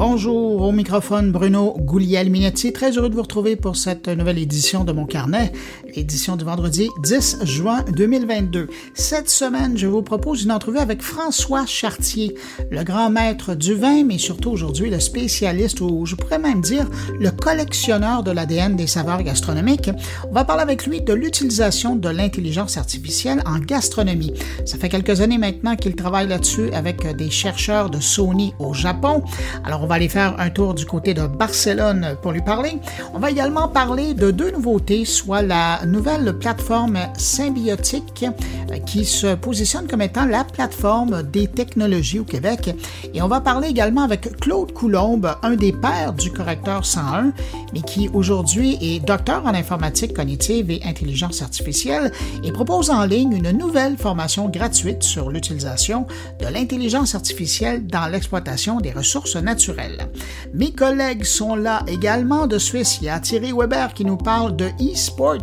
Bonjour, au microphone Bruno Gouliel-Minetti. Très heureux de vous retrouver pour cette nouvelle édition de mon carnet, édition du vendredi 10 juin 2022. Cette semaine, je vous propose une entrevue avec François Chartier, le grand maître du vin, mais surtout aujourd'hui le spécialiste, ou je pourrais même dire le collectionneur de l'ADN des saveurs gastronomiques. On va parler avec lui de l'utilisation de l'intelligence artificielle en gastronomie. Ça fait quelques années maintenant qu'il travaille là-dessus avec des chercheurs de Sony au Japon. Alors, on va aller faire un tour du côté de Barcelone pour lui parler. On va également parler de deux nouveautés, soit la nouvelle plateforme symbiotique euh, qui se positionne comme étant la plateforme des technologies au Québec. Et on va parler également avec Claude Coulombe, un des pères du correcteur 101, mais qui aujourd'hui est docteur en informatique cognitive et intelligence artificielle et propose en ligne une nouvelle formation gratuite sur l'utilisation de l'intelligence artificielle dans l'exploitation des ressources naturelles. Mes collègues sont là également de Suisse. Il y a Thierry Weber qui nous parle de e-sports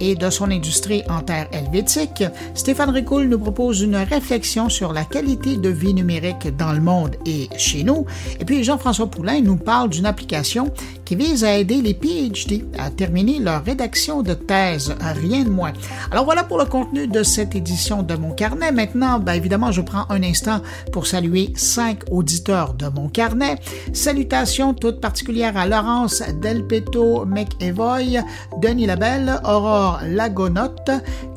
et de son industrie en terre helvétique. Stéphane Ricoul nous propose une réflexion sur la qualité de vie numérique dans le monde et chez nous. Et puis Jean-François Poulain nous parle d'une application qui vise à aider les PhD à terminer leur rédaction de thèse, rien de moins. Alors voilà pour le contenu de cette édition de mon carnet. Maintenant, bien évidemment, je prends un instant pour saluer cinq auditeurs de mon carnet. Salutations toutes particulières à Laurence Delpeto McEvoy, Denis Labelle, Aurore Lagonotte,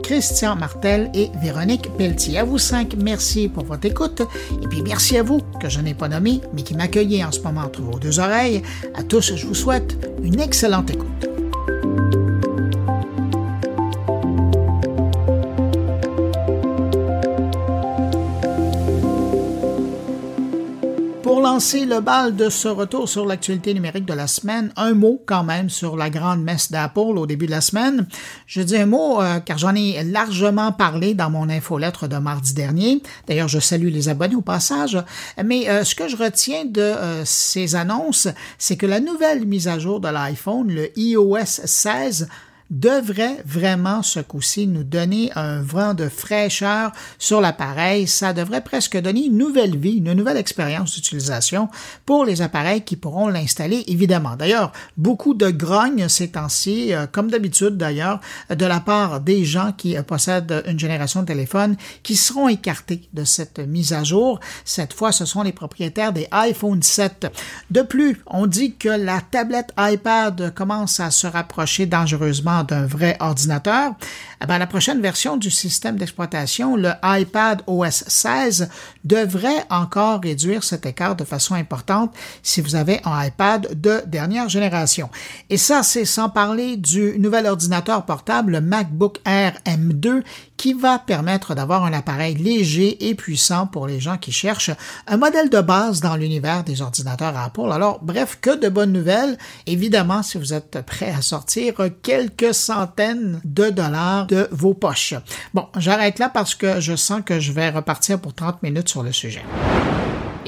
Christian Martel et Véronique Pelletier. À vous cinq, merci pour votre écoute. Et puis merci à vous, que je n'ai pas nommé, mais qui m'accueillez en ce moment entre vos deux oreilles. À tous, je vous souhaite une excellente écoute. Lancer le bal de ce retour sur l'actualité numérique de la semaine, un mot quand même sur la grande messe d'Apple au début de la semaine. Je dis un mot euh, car j'en ai largement parlé dans mon infolettre de mardi dernier. D'ailleurs, je salue les abonnés au passage. Mais euh, ce que je retiens de euh, ces annonces, c'est que la nouvelle mise à jour de l'iPhone, le iOS 16, devrait vraiment ce coup-ci nous donner un vent de fraîcheur sur l'appareil. Ça devrait presque donner une nouvelle vie, une nouvelle expérience d'utilisation pour les appareils qui pourront l'installer, évidemment. D'ailleurs, beaucoup de grogne ces temps-ci, euh, comme d'habitude d'ailleurs, de la part des gens qui euh, possèdent une génération de téléphone qui seront écartés de cette mise à jour. Cette fois, ce sont les propriétaires des iPhone 7. De plus, on dit que la tablette iPad commence à se rapprocher dangereusement d'un vrai ordinateur, eh bien, la prochaine version du système d'exploitation, le iPad OS 16, devrait encore réduire cet écart de façon importante si vous avez un iPad de dernière génération. Et ça, c'est sans parler du nouvel ordinateur portable, le MacBook Air M2, qui va permettre d'avoir un appareil léger et puissant pour les gens qui cherchent un modèle de base dans l'univers des ordinateurs Apple. Alors, bref, que de bonnes nouvelles. Évidemment, si vous êtes prêt à sortir quelques centaines de dollars de vos poches. Bon, j'arrête là parce que je sens que je vais repartir pour 30 minutes sur le sujet.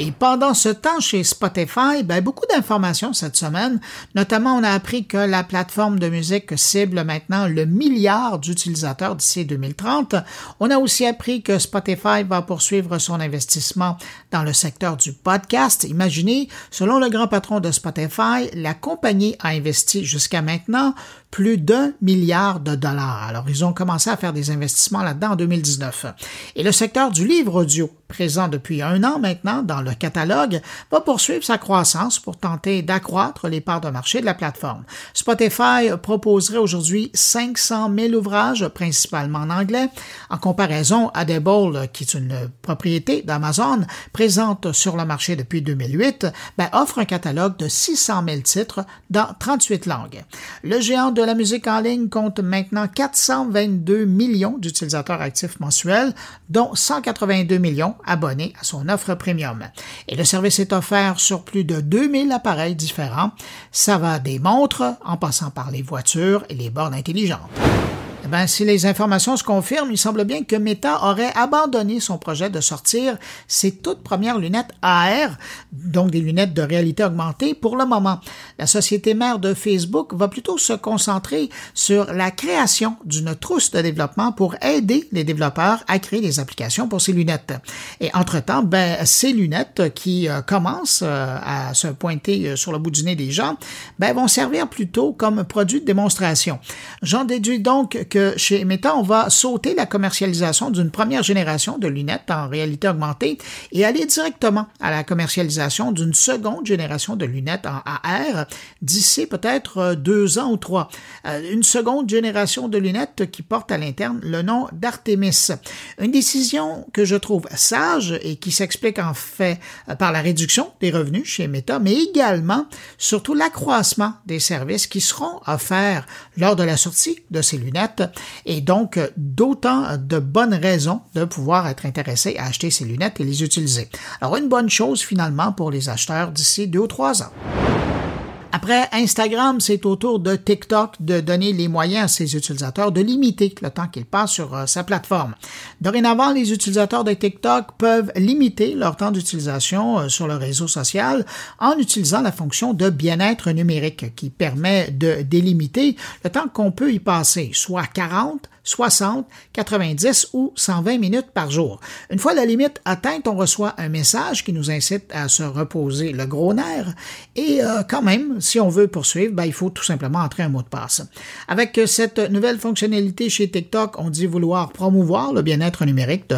Et pendant ce temps, chez Spotify, ben, beaucoup d'informations cette semaine. Notamment, on a appris que la plateforme de musique cible maintenant le milliard d'utilisateurs d'ici 2030. On a aussi appris que Spotify va poursuivre son investissement dans le secteur du podcast. Imaginez, selon le grand patron de Spotify, la compagnie a investi jusqu'à maintenant plus d'un milliard de dollars. Alors, ils ont commencé à faire des investissements là-dedans en 2019. Et le secteur du livre audio, présent depuis un an maintenant dans le catalogue, va poursuivre sa croissance pour tenter d'accroître les parts de marché de la plateforme. Spotify proposerait aujourd'hui 500 000 ouvrages, principalement en anglais, en comparaison Audible, qui est une propriété d'Amazon, présente sur le marché depuis 2008, ben, offre un catalogue de 600 000 titres dans 38 langues. Le géant de la musique en ligne compte maintenant 422 millions d'utilisateurs actifs mensuels, dont 182 millions abonnés à son offre premium. Et le service est offert sur plus de 2000 appareils différents. Ça va des montres en passant par les voitures et les bornes intelligentes. Ben, si les informations se confirment, il semble bien que Meta aurait abandonné son projet de sortir ses toutes premières lunettes AR, donc des lunettes de réalité augmentée, pour le moment. La société mère de Facebook va plutôt se concentrer sur la création d'une trousse de développement pour aider les développeurs à créer des applications pour ces lunettes. Et entre-temps, ben, ces lunettes qui euh, commencent euh, à se pointer euh, sur le bout du nez des gens, ben, vont servir plutôt comme produit de démonstration. J'en déduis donc que chez Meta, on va sauter la commercialisation d'une première génération de lunettes en réalité augmentée et aller directement à la commercialisation d'une seconde génération de lunettes en AR d'ici peut-être deux ans ou trois. Une seconde génération de lunettes qui porte à l'interne le nom d'Artemis. Une décision que je trouve sage et qui s'explique en fait par la réduction des revenus chez Meta, mais également surtout l'accroissement des services qui seront offerts lors de la sortie de ces lunettes et donc d'autant de bonnes raisons de pouvoir être intéressé à acheter ces lunettes et les utiliser. Alors une bonne chose finalement pour les acheteurs d'ici deux ou trois ans. Après Instagram, c'est au tour de TikTok de donner les moyens à ses utilisateurs de limiter le temps qu'ils passent sur euh, sa plateforme. Dorénavant, les utilisateurs de TikTok peuvent limiter leur temps d'utilisation euh, sur le réseau social en utilisant la fonction de bien-être numérique qui permet de délimiter le temps qu'on peut y passer, soit 40, 60, 90 ou 120 minutes par jour. Une fois la limite atteinte, on reçoit un message qui nous incite à se reposer le gros nerf et euh, quand même, si on veut poursuivre, ben, il faut tout simplement entrer un mot de passe. Avec cette nouvelle fonctionnalité chez TikTok, on dit vouloir promouvoir le bien-être numérique de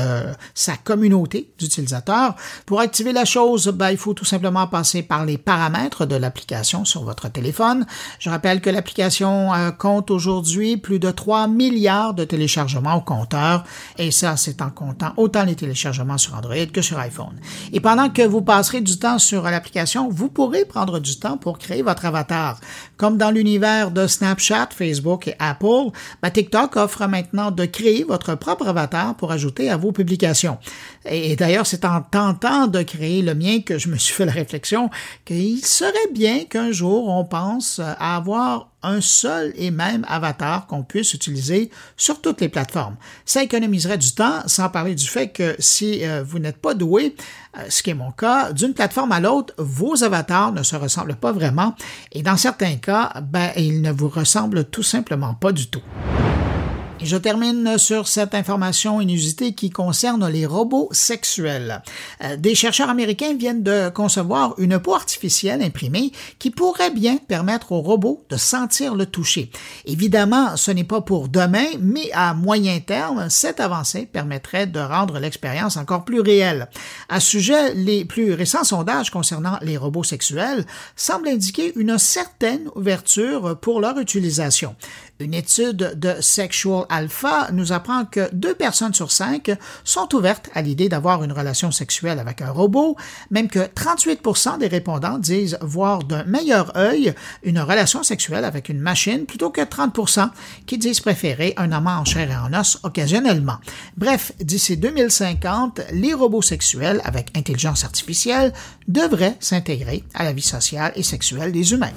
sa communauté d'utilisateurs. Pour activer la chose, ben, il faut tout simplement passer par les paramètres de l'application sur votre téléphone. Je rappelle que l'application euh, compte aujourd'hui plus de 3 milliards de de téléchargement au compteur, et ça, c'est en comptant autant les téléchargements sur Android que sur iPhone. Et pendant que vous passerez du temps sur l'application, vous pourrez prendre du temps pour créer votre avatar. Comme dans l'univers de Snapchat, Facebook et Apple, ben, TikTok offre maintenant de créer votre propre avatar pour ajouter à vos publications. Et, d'ailleurs, c'est en tentant de créer le mien que je me suis fait la réflexion qu'il serait bien qu'un jour on pense à avoir un seul et même avatar qu'on puisse utiliser sur toutes les plateformes. Ça économiserait du temps, sans parler du fait que si euh, vous n'êtes pas doué, euh, ce qui est mon cas, d'une plateforme à l'autre, vos avatars ne se ressemblent pas vraiment et dans certains cas, ben, ils ne vous ressemblent tout simplement pas du tout. Je termine sur cette information inusitée qui concerne les robots sexuels. Euh, des chercheurs américains viennent de concevoir une peau artificielle imprimée qui pourrait bien permettre aux robots de sentir le toucher. Évidemment, ce n'est pas pour demain, mais à moyen terme, cette avancée permettrait de rendre l'expérience encore plus réelle. À ce sujet, les plus récents sondages concernant les robots sexuels semblent indiquer une certaine ouverture pour leur utilisation. Une étude de Sexual Alpha nous apprend que deux personnes sur cinq sont ouvertes à l'idée d'avoir une relation sexuelle avec un robot, même que 38% des répondants disent voir d'un meilleur œil une relation sexuelle avec une machine plutôt que 30% qui disent préférer un amant en chair et en os occasionnellement. Bref, d'ici 2050, les robots sexuels avec intelligence artificielle devraient s'intégrer à la vie sociale et sexuelle des humains.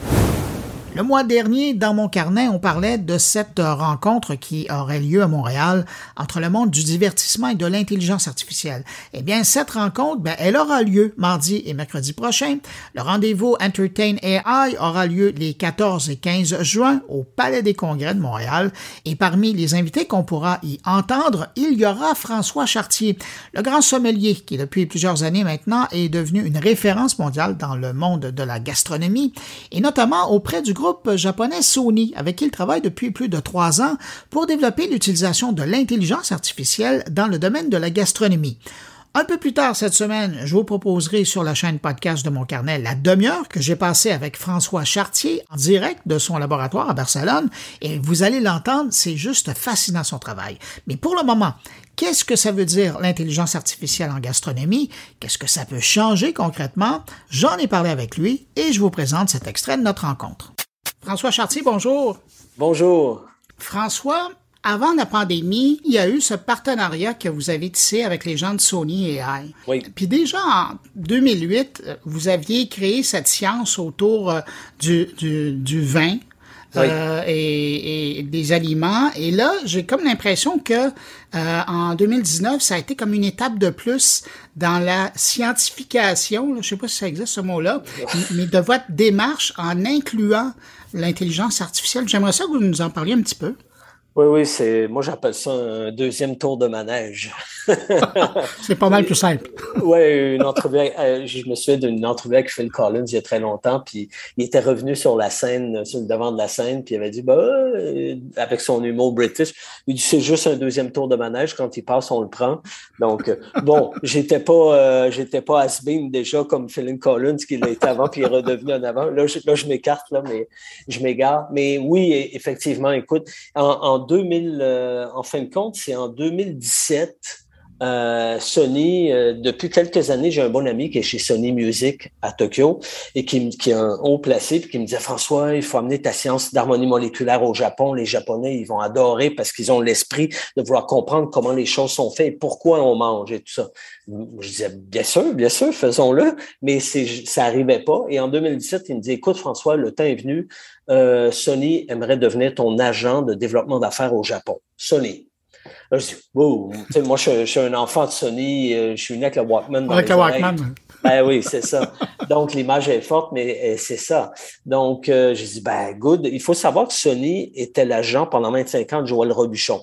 Le mois dernier, dans mon carnet, on parlait de cette rencontre qui aurait lieu à Montréal entre le monde du divertissement et de l'intelligence artificielle. Eh bien, cette rencontre, ben, elle aura lieu mardi et mercredi prochain. Le rendez-vous Entertain AI aura lieu les 14 et 15 juin au Palais des Congrès de Montréal. Et parmi les invités qu'on pourra y entendre, il y aura François Chartier, le grand sommelier qui, depuis plusieurs années maintenant, est devenu une référence mondiale dans le monde de la gastronomie et notamment auprès du groupe groupe japonais Sony, avec qui il travaille depuis plus de trois ans pour développer l'utilisation de l'intelligence artificielle dans le domaine de la gastronomie. Un peu plus tard cette semaine, je vous proposerai sur la chaîne podcast de mon carnet la demi-heure que j'ai passée avec François Chartier en direct de son laboratoire à Barcelone et vous allez l'entendre, c'est juste fascinant son travail. Mais pour le moment, Qu'est-ce que ça veut dire l'intelligence artificielle en gastronomie? Qu'est-ce que ça peut changer concrètement? J'en ai parlé avec lui et je vous présente cet extrait de notre rencontre. François Chartier, bonjour. Bonjour. François, avant la pandémie, il y a eu ce partenariat que vous avez tissé avec les gens de Sony AI. Oui. Puis déjà en 2008, vous aviez créé cette science autour euh, du, du, du vin euh, et, des aliments. Et là, j'ai comme l'impression que euh, en 2019, ça a été comme une étape de plus dans la scientification, je sais pas si ça existe ce mot-là, mais de votre démarche en incluant l'intelligence artificielle. J'aimerais ça que vous nous en parliez un petit peu. Oui, oui, c'est moi j'appelle ça un deuxième tour de manège. c'est pas mal plus simple. oui, une entrevue. Euh, je me souviens d'une entrevue avec Phil Collins il y a très longtemps, puis il était revenu sur la scène, sur le devant de la scène, puis il avait dit bah, euh, avec son humour british, il dit c'est juste un deuxième tour de manège, quand il passe, on le prend. Donc euh, bon, j'étais pas j'étais pas has déjà comme Phil Collins qui été avant, puis il est redevenu en avant. Là, je, là, je m'écarte, là, mais je m'égare. Mais oui, effectivement, écoute, en 2000, euh, en fin de compte, c'est en 2017. Euh, Sony, euh, depuis quelques années, j'ai un bon ami qui est chez Sony Music à Tokyo et qui, est un haut placé puis qui me disait François, il faut amener ta science d'harmonie moléculaire au Japon. Les Japonais, ils vont adorer parce qu'ils ont l'esprit de vouloir comprendre comment les choses sont faites et pourquoi on mange et tout ça. Je disais bien sûr, bien sûr, faisons-le, mais ça arrivait pas. Et en 2017, il me dit écoute François, le temps est venu. Euh, Sony aimerait devenir ton agent de développement d'affaires au Japon. Sony. Là, je dis, wow, moi, je, suis un enfant de Sony, euh, je suis né avec le Walkman. avec le Walkman. Ben oui, c'est ça. Donc, l'image est forte, mais euh, c'est ça. Donc, je dis, ben, good. Il faut savoir que Sony était l'agent pendant 25 ans de Joël Robuchon.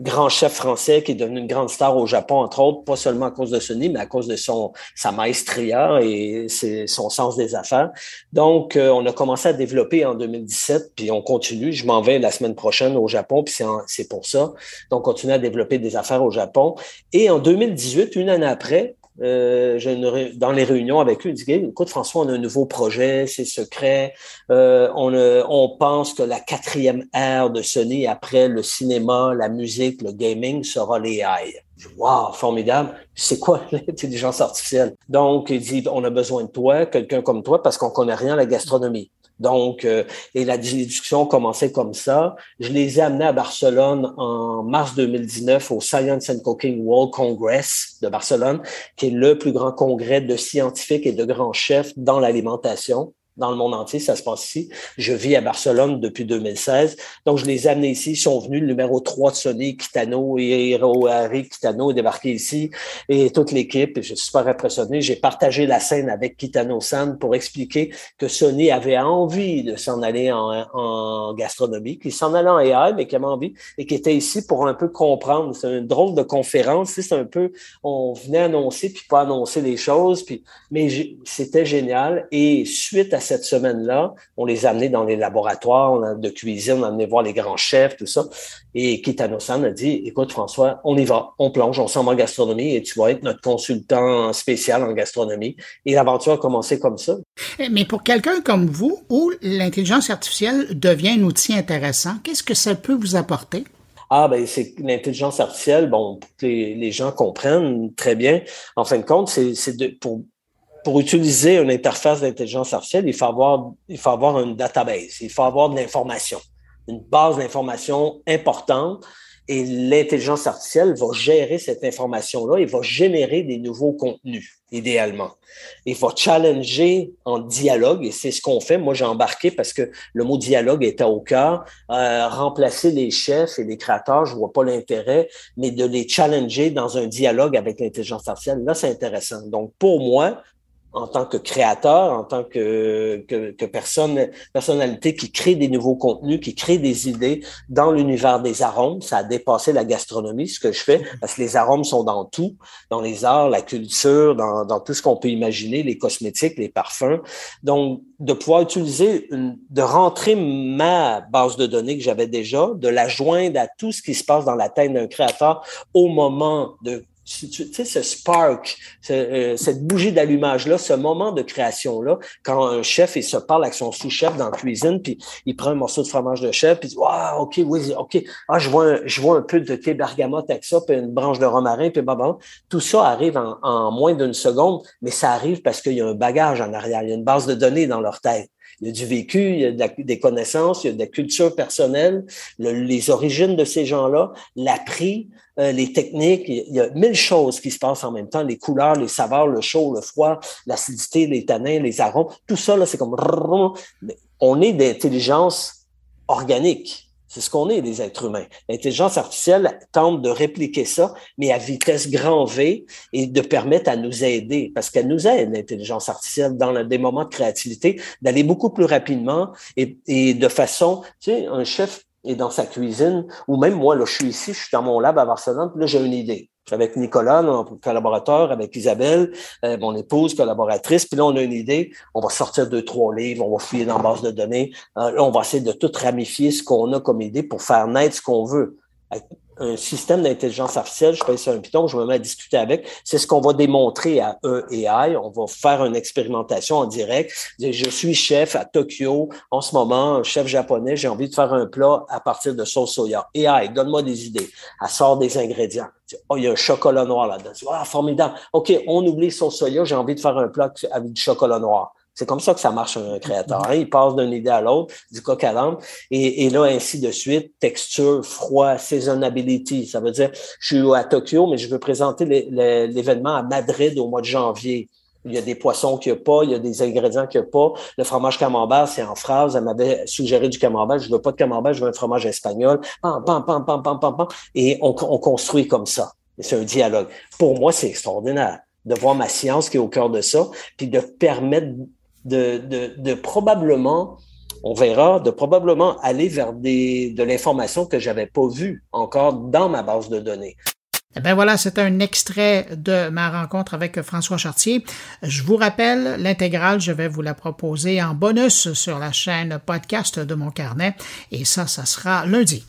Grand chef français qui est devenu une grande star au Japon, entre autres, pas seulement à cause de Sony, mais à cause de son sa maestria et son sens des affaires. Donc, euh, on a commencé à développer en 2017, puis on continue. Je m'en vais la semaine prochaine au Japon, puis c'est pour ça. Donc, on continue à développer des affaires au Japon. Et en 2018, une année après, euh, dans les réunions avec eux, ils disent Écoute, François, on a un nouveau projet, c'est secret. Euh, on, on pense que la quatrième ère de Sony, après le cinéma, la musique, le gaming, sera l'AI. Wow, formidable. C'est quoi l'intelligence artificielle? Donc, il dit, on a besoin de toi, quelqu'un comme toi, parce qu'on connaît rien à la gastronomie. Donc, euh, et la discussion commençait comme ça. Je les ai amenés à Barcelone en mars 2019 au Science and Cooking World Congress de Barcelone, qui est le plus grand congrès de scientifiques et de grands chefs dans l'alimentation dans le monde entier, ça se passe ici. Je vis à Barcelone depuis 2016. Donc, je les ai amenés ici. Ils sont venus, le numéro 3 de Sony, Kitano et Harry Kitano est débarqué ici et toute l'équipe. Je suis super impressionné. J'ai partagé la scène avec Kitano-san pour expliquer que Sony avait envie de s'en aller en, gastronomie, qu'il s'en allait en AI, mais qu'il avait envie et qui était ici pour un peu comprendre. C'est une drôle de conférence. C'est un peu, on venait annoncer puis pas annoncer les choses, puis, mais c'était génial. Et suite à cette semaine-là, on les a amenés dans les laboratoires de cuisine, on a amené voir les grands chefs, tout ça. Et Kitano-san a dit, écoute François, on y va, on plonge, on s'en va en gastronomie et tu vas être notre consultant spécial en gastronomie. Et l'aventure a commencé comme ça. Eh, mais pour quelqu'un comme vous, où l'intelligence artificielle devient un outil intéressant, qu'est-ce que ça peut vous apporter? Ah, ben, c'est l'intelligence artificielle, bon, pour que les, les, gens comprennent très bien. En fin de compte, c'est pour pour utiliser une interface d'intelligence artificielle, il faut avoir, il faut avoir une database, il faut avoir de l'information, une base d'information importante. Et l'intelligence artificielle va gérer cette information-là et va générer des nouveaux contenus, idéalement. Il va challenger en dialogue, et c'est ce qu'on fait. Moi, j'ai embarqué parce que le mot dialogue était au cœur. Euh, remplacer les chefs et les créateurs, je vois pas l'intérêt, mais de les challenger dans un dialogue avec l'intelligence artificielle, là, c'est intéressant. Donc, pour moi, en tant que créateur, en tant que, que, que, personne, personnalité qui crée des nouveaux contenus, qui crée des idées dans l'univers des arômes. Ça a dépassé la gastronomie, ce que je fais, parce que les arômes sont dans tout, dans les arts, la culture, dans, dans tout ce qu'on peut imaginer, les cosmétiques, les parfums. Donc, de pouvoir utiliser, une, de rentrer ma base de données que j'avais déjà, de la joindre à tout ce qui se passe dans la tête d'un créateur au moment de tu sais, ce spark, euh, cette bougie d'allumage-là, ce moment de création-là, quand un chef il se parle avec son sous-chef dans la cuisine, puis il prend un morceau de fromage de chef, puis il dit Waouh, OK, oui, OK, ah, je vois, un, je vois un peu de thé bergamote avec ça, puis une branche de romarin, puis bah, Tout ça arrive en, en moins d'une seconde, mais ça arrive parce qu'il y a un bagage en arrière, il y a une base de données dans leur tête. Il y a du vécu, il y a des connaissances, il y a de la culture personnelle, les origines de ces gens-là, l'appris, euh, les techniques. Il y a mille choses qui se passent en même temps. Les couleurs, les saveurs, le chaud, le froid, l'acidité, les tanins, les arômes. Tout ça, là, c'est comme... On est d'intelligence organique. C'est ce qu'on est, les êtres humains. L'intelligence artificielle tente de répliquer ça, mais à vitesse grand V et de permettre à nous aider, parce qu'elle nous aide, l'intelligence artificielle, dans des moments de créativité, d'aller beaucoup plus rapidement et, et de façon, tu sais, un chef est dans sa cuisine, ou même moi, là, je suis ici, je suis dans mon lab à Barcelone, puis là, j'ai une idée. Avec Nicolas, notre collaborateur, avec Isabelle, euh, mon épouse, collaboratrice. Puis là, on a une idée. On va sortir deux, trois livres, on va fouiller dans la base de données. Euh, là, on va essayer de tout ramifier ce qu'on a comme idée pour faire naître ce qu'on veut un système d'intelligence artificielle, je fais sur un Python, je me mets à discuter avec, c'est ce qu'on va démontrer à EAI. On va faire une expérimentation en direct. Je suis chef à Tokyo en ce moment, un chef japonais, j'ai envie de faire un plat à partir de sauce soya. AI, donne-moi des idées. Elle sort des ingrédients. Oh, il y a un chocolat noir là-dedans. Ah, formidable. OK, on oublie sauce soya, j'ai envie de faire un plat avec du chocolat noir. C'est comme ça que ça marche un créateur. Hein. Il passe d'une idée à l'autre, du coq à l'âne, et, là, ainsi de suite, texture, froid, seasonability. Ça veut dire, je suis à Tokyo, mais je veux présenter l'événement à Madrid au mois de janvier. Il y a des poissons qu'il n'y a pas, il y a des ingrédients qu'il n'y a pas. Le fromage camembert, c'est en phrase. Elle m'avait suggéré du camembert. Je ne veux pas de camembert, je veux un fromage espagnol. Pam, pam, pam, pam, pam, pam, pam. Et on, on construit comme ça. C'est un dialogue. Pour moi, c'est extraordinaire de voir ma science qui est au cœur de ça, puis de permettre de, de, probablement, on verra, de probablement aller vers des, de l'information que j'avais pas vue encore dans ma base de données. Eh bien voilà, c'est un extrait de ma rencontre avec François Chartier. Je vous rappelle, l'intégrale, je vais vous la proposer en bonus sur la chaîne podcast de mon carnet et ça, ça sera lundi.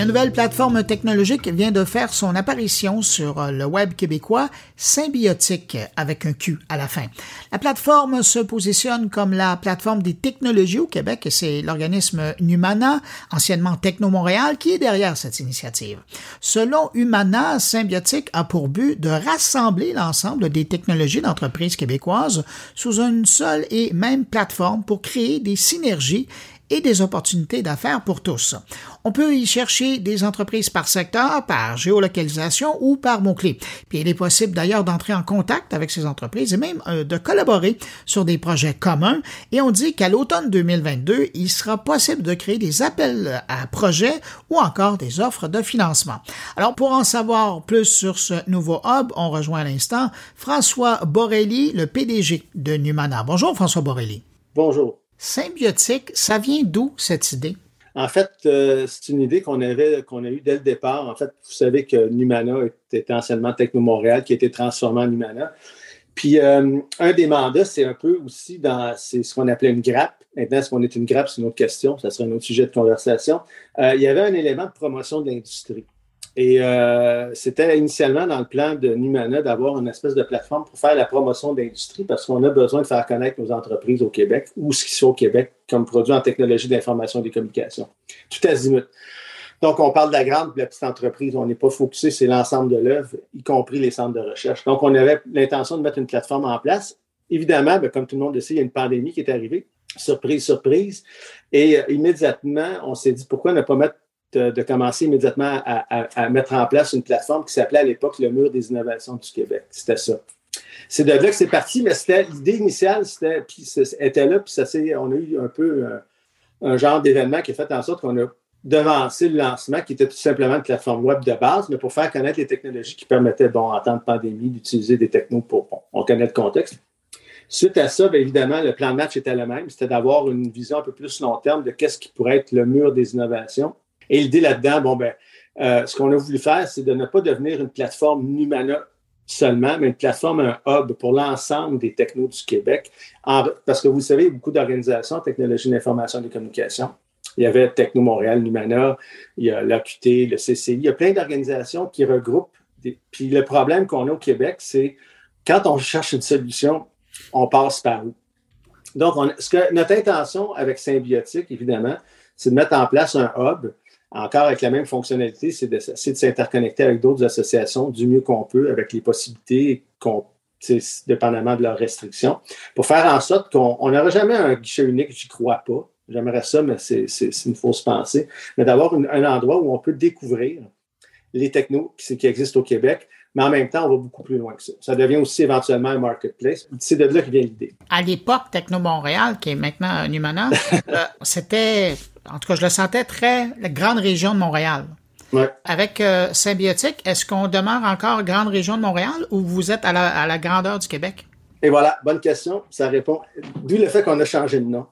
Une nouvelle plateforme technologique vient de faire son apparition sur euh, le web québécois, Symbiotique, avec un Q à la fin. La plateforme se positionne comme la plateforme des technologies au Québec et c'est l'organisme Numana, anciennement Techno Montréal, qui est derrière cette initiative. Selon Humana, Symbiotique a pour but de rassembler l'ensemble des technologies d'entreprises québécoises sous une seule et même plateforme pour créer des synergies et des opportunités d'affaires pour tous. On peut y chercher des entreprises par secteur, par géolocalisation ou par mots-clés. Puis il est possible d'ailleurs d'entrer en contact avec ces entreprises et même euh, de collaborer sur des projets communs. Et on dit qu'à l'automne 2022, il sera possible de créer des appels à projets ou encore des offres de financement. Alors pour en savoir plus sur ce nouveau hub, on rejoint à l'instant François Borelli, le PDG de Numana. Bonjour François Borelli. Bonjour. Symbiotique, ça vient d'où cette idée? En fait, euh, c'est une idée qu'on avait, qu'on a eue dès le départ. En fait, vous savez que Numana était anciennement Techno Montréal, qui a été transformé en Numana. Puis, euh, un des mandats, c'est un peu aussi dans ce qu'on appelait une grappe. Maintenant, est-ce qu'on est une grappe, c'est une autre question. Ça serait un autre sujet de conversation. Euh, il y avait un élément de promotion de l'industrie. Et euh, c'était initialement dans le plan de Numana d'avoir une espèce de plateforme pour faire la promotion d'industrie parce qu'on a besoin de faire connaître nos entreprises au Québec ou ce qui sont au Québec comme produits en technologie d'information et des communications. Tout azimut. Donc, on parle de la grande et de la petite entreprise. On n'est pas focusé, c'est l'ensemble de l'œuvre, y compris les centres de recherche. Donc, on avait l'intention de mettre une plateforme en place. Évidemment, ben, comme tout le monde le sait, il y a une pandémie qui est arrivée. Surprise, surprise. Et euh, immédiatement, on s'est dit pourquoi ne pas mettre de, commencer immédiatement à, mettre en place une plateforme qui s'appelait à l'époque le Mur des innovations du Québec. C'était ça. C'est de là que c'est parti, mais c'était l'idée initiale, c'était, puis était là, puis ça on a eu un peu un, un genre d'événement qui a fait en sorte qu'on a devancé le lancement, qui était tout simplement une plateforme web de base, mais pour faire connaître les technologies qui permettaient, bon, en temps de pandémie, d'utiliser des technos pour, bon, on connaît le contexte. Suite à ça, bien évidemment, le plan de match était le même, c'était d'avoir une vision un peu plus long terme de qu'est-ce qui pourrait être le mur des innovations et l'idée là-dedans, bon, ben, euh, ce qu'on a voulu faire, c'est de ne pas devenir une plateforme Numana seulement, mais une plateforme, un hub pour l'ensemble des technos du Québec. parce que vous savez, beaucoup d'organisations, technologie d'information et de communication. Il y avait Techno Montréal, Numana, il y a l'AQT, le CCI, il y a plein d'organisations qui regroupent. puis le problème qu'on a au Québec, c'est quand on cherche une solution, on passe par où? Donc, ce que, notre intention avec Symbiotique, évidemment, c'est de mettre en place un hub encore avec la même fonctionnalité, c'est de, s'interconnecter avec d'autres associations du mieux qu'on peut, avec les possibilités qu'on dépendamment de leurs restrictions, pour faire en sorte qu'on n'aura jamais un guichet unique, j'y crois pas. J'aimerais ça, mais c'est une fausse pensée. Mais d'avoir un endroit où on peut découvrir les technos qui, qui existent au Québec, mais en même temps, on va beaucoup plus loin que ça. Ça devient aussi éventuellement un marketplace. C'est de là que vient l'idée. À l'époque, Techno Montréal, qui est maintenant Numana, euh, c'était, en tout cas, je le sentais très la grande région de Montréal. Ouais. Avec euh, Symbiotique, est-ce qu'on demeure encore grande région de Montréal ou vous êtes à la, à la grandeur du Québec? Et voilà, bonne question. Ça répond. D'où le fait qu'on a changé de nom.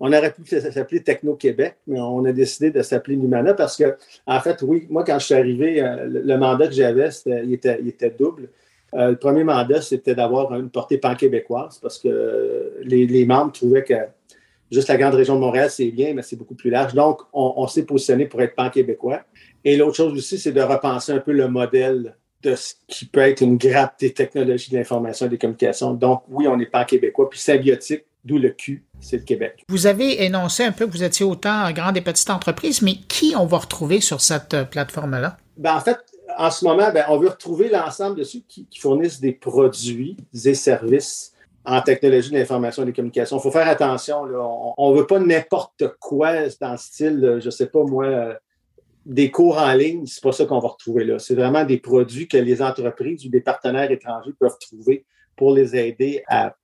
On aurait pu s'appeler Techno-Québec, mais on a décidé de s'appeler Numana parce que, en fait, oui, moi, quand je suis arrivé, euh, le mandat que j'avais, il était, double. Euh, le premier mandat, c'était d'avoir une portée pan-québécoise parce que les, membres trouvaient que juste la grande région de Montréal, c'est bien, mais c'est beaucoup plus large. Donc, on, s'est positionné pour être pan-québécois. Et l'autre chose aussi, c'est de repenser un peu le modèle de ce qui peut être une grappe des technologies de l'information et des communications. Donc, oui, on n'est pas québécois. Puis symbiotique, d'où le Q, c'est le Québec. Vous avez énoncé un peu que vous étiez autant grande et petite entreprise, mais qui on va retrouver sur cette euh, plateforme-là? Ben, en fait, en ce moment, ben, on veut retrouver l'ensemble de ceux qui, qui, fournissent des produits et services en technologie de l'information et des communications. Il faut faire attention. Là. On ne veut pas n'importe quoi dans le style, je ne sais pas moi, des cours en ligne, c'est pas ça qu'on va retrouver là. C'est vraiment des produits que les entreprises ou des partenaires étrangers peuvent trouver pour les aider à.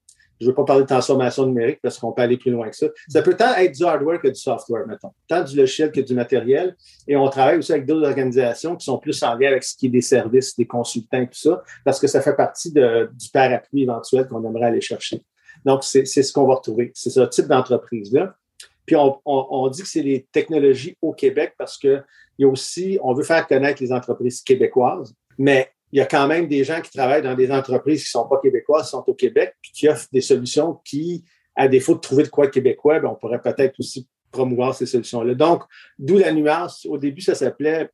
Je ne veux pas parler de transformation numérique parce qu'on peut aller plus loin que ça. Ça peut tant être du hardware que du software, mettons. Tant du logiciel que du matériel. Et on travaille aussi avec d'autres organisations qui sont plus en lien avec ce qui est des services, des consultants, tout ça, parce que ça fait partie de, du parapluie éventuel qu'on aimerait aller chercher. Donc, c'est ce qu'on va retrouver. C'est ce type d'entreprise-là. Puis on, on, on, dit que c'est les technologies au Québec parce que il y a aussi, on veut faire connaître les entreprises québécoises, mais il y a quand même des gens qui travaillent dans des entreprises qui ne sont pas québécoises, qui sont au Québec, puis qui offrent des solutions qui, à défaut de trouver de quoi québécois, bien, on pourrait peut-être aussi promouvoir ces solutions-là. Donc, d'où la nuance. Au début, ça s'appelait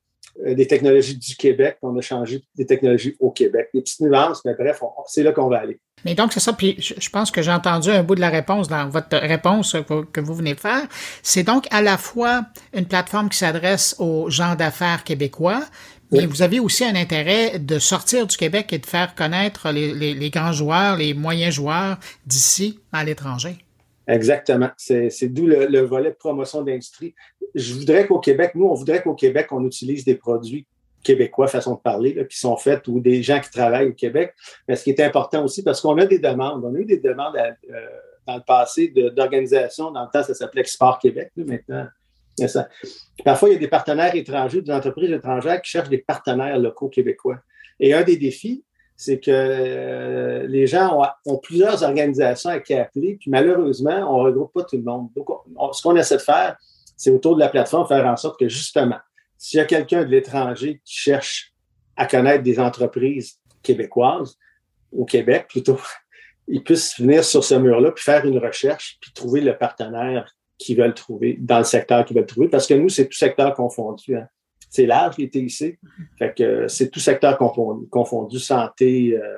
euh, des technologies du Québec. On a changé des technologies au Québec. Des petites nuances, mais bref, c'est là qu'on va aller. Mais donc, c'est ça. Puis je pense que j'ai entendu un bout de la réponse dans votre réponse que vous venez de faire. C'est donc à la fois une plateforme qui s'adresse aux gens d'affaires québécois, mais oui. vous avez aussi un intérêt de sortir du Québec et de faire connaître les, les, les grands joueurs, les moyens joueurs d'ici à l'étranger. Exactement. C'est d'où le, le, volet de promotion d'industrie. Je voudrais qu'au Québec, nous, on voudrait qu'au Québec, on utilise des produits québécois, façon de parler, là, qui sont faites ou des gens qui travaillent au Québec. Mais ce qui est important aussi, parce qu'on a des demandes. On a eu des demandes à, euh, dans le passé d'organisations. Dans le temps, ça s'appelait Export Québec. Là, maintenant, Parfois, il y a des partenaires étrangers, des entreprises étrangères qui cherchent des partenaires locaux québécois. Et un des défis, c'est que euh, les gens ont, plusieurs organisations à qui appeler, puis malheureusement, on ne regroupe pas tout le monde. Donc, on, ce qu'on essaie de faire, c'est autour de la plateforme faire en sorte que justement, s'il y a quelqu'un de l'étranger qui cherche à connaître des entreprises québécoises, au Québec plutôt, il puisse venir sur ce mur-là, puis faire une recherche, puis trouver le partenaire qu'ils veulent trouver dans le secteur qu'ils veulent trouver, parce que nous, c'est tout secteur confondu. Hein c'est large, les TIC. Fait que c'est tout secteur confondu, confondu santé, euh,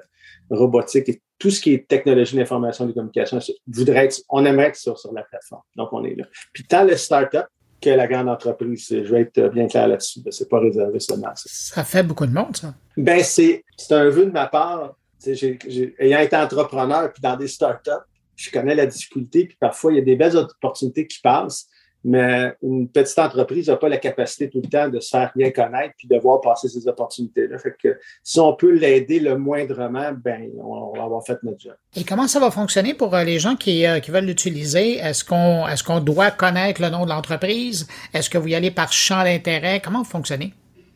robotique et tout ce qui est technologie d'information et de communication. Voudrait être, on aimerait être sur, sur la plateforme. Donc, on est là. Puis tant le start-up que la grande entreprise, je vais être bien clair là-dessus. C'est pas réservé seulement à ça. Ça fait beaucoup de monde, ça. Ben, c'est un vœu de ma part. J ai, j ai, ayant été entrepreneur puis dans des start-up, je connais la difficulté, puis parfois, il y a des belles opportunités qui passent mais une petite entreprise n'a pas la capacité tout le temps de se faire bien connaître puis de voir passer ces opportunités-là. Fait que si on peut l'aider le moindrement, ben on va avoir fait notre job. Et comment ça va fonctionner pour les gens qui, euh, qui veulent l'utiliser? Est-ce qu'on est-ce qu'on doit connaître le nom de l'entreprise? Est-ce que vous y allez par champ d'intérêt? Comment vous fonctionnez?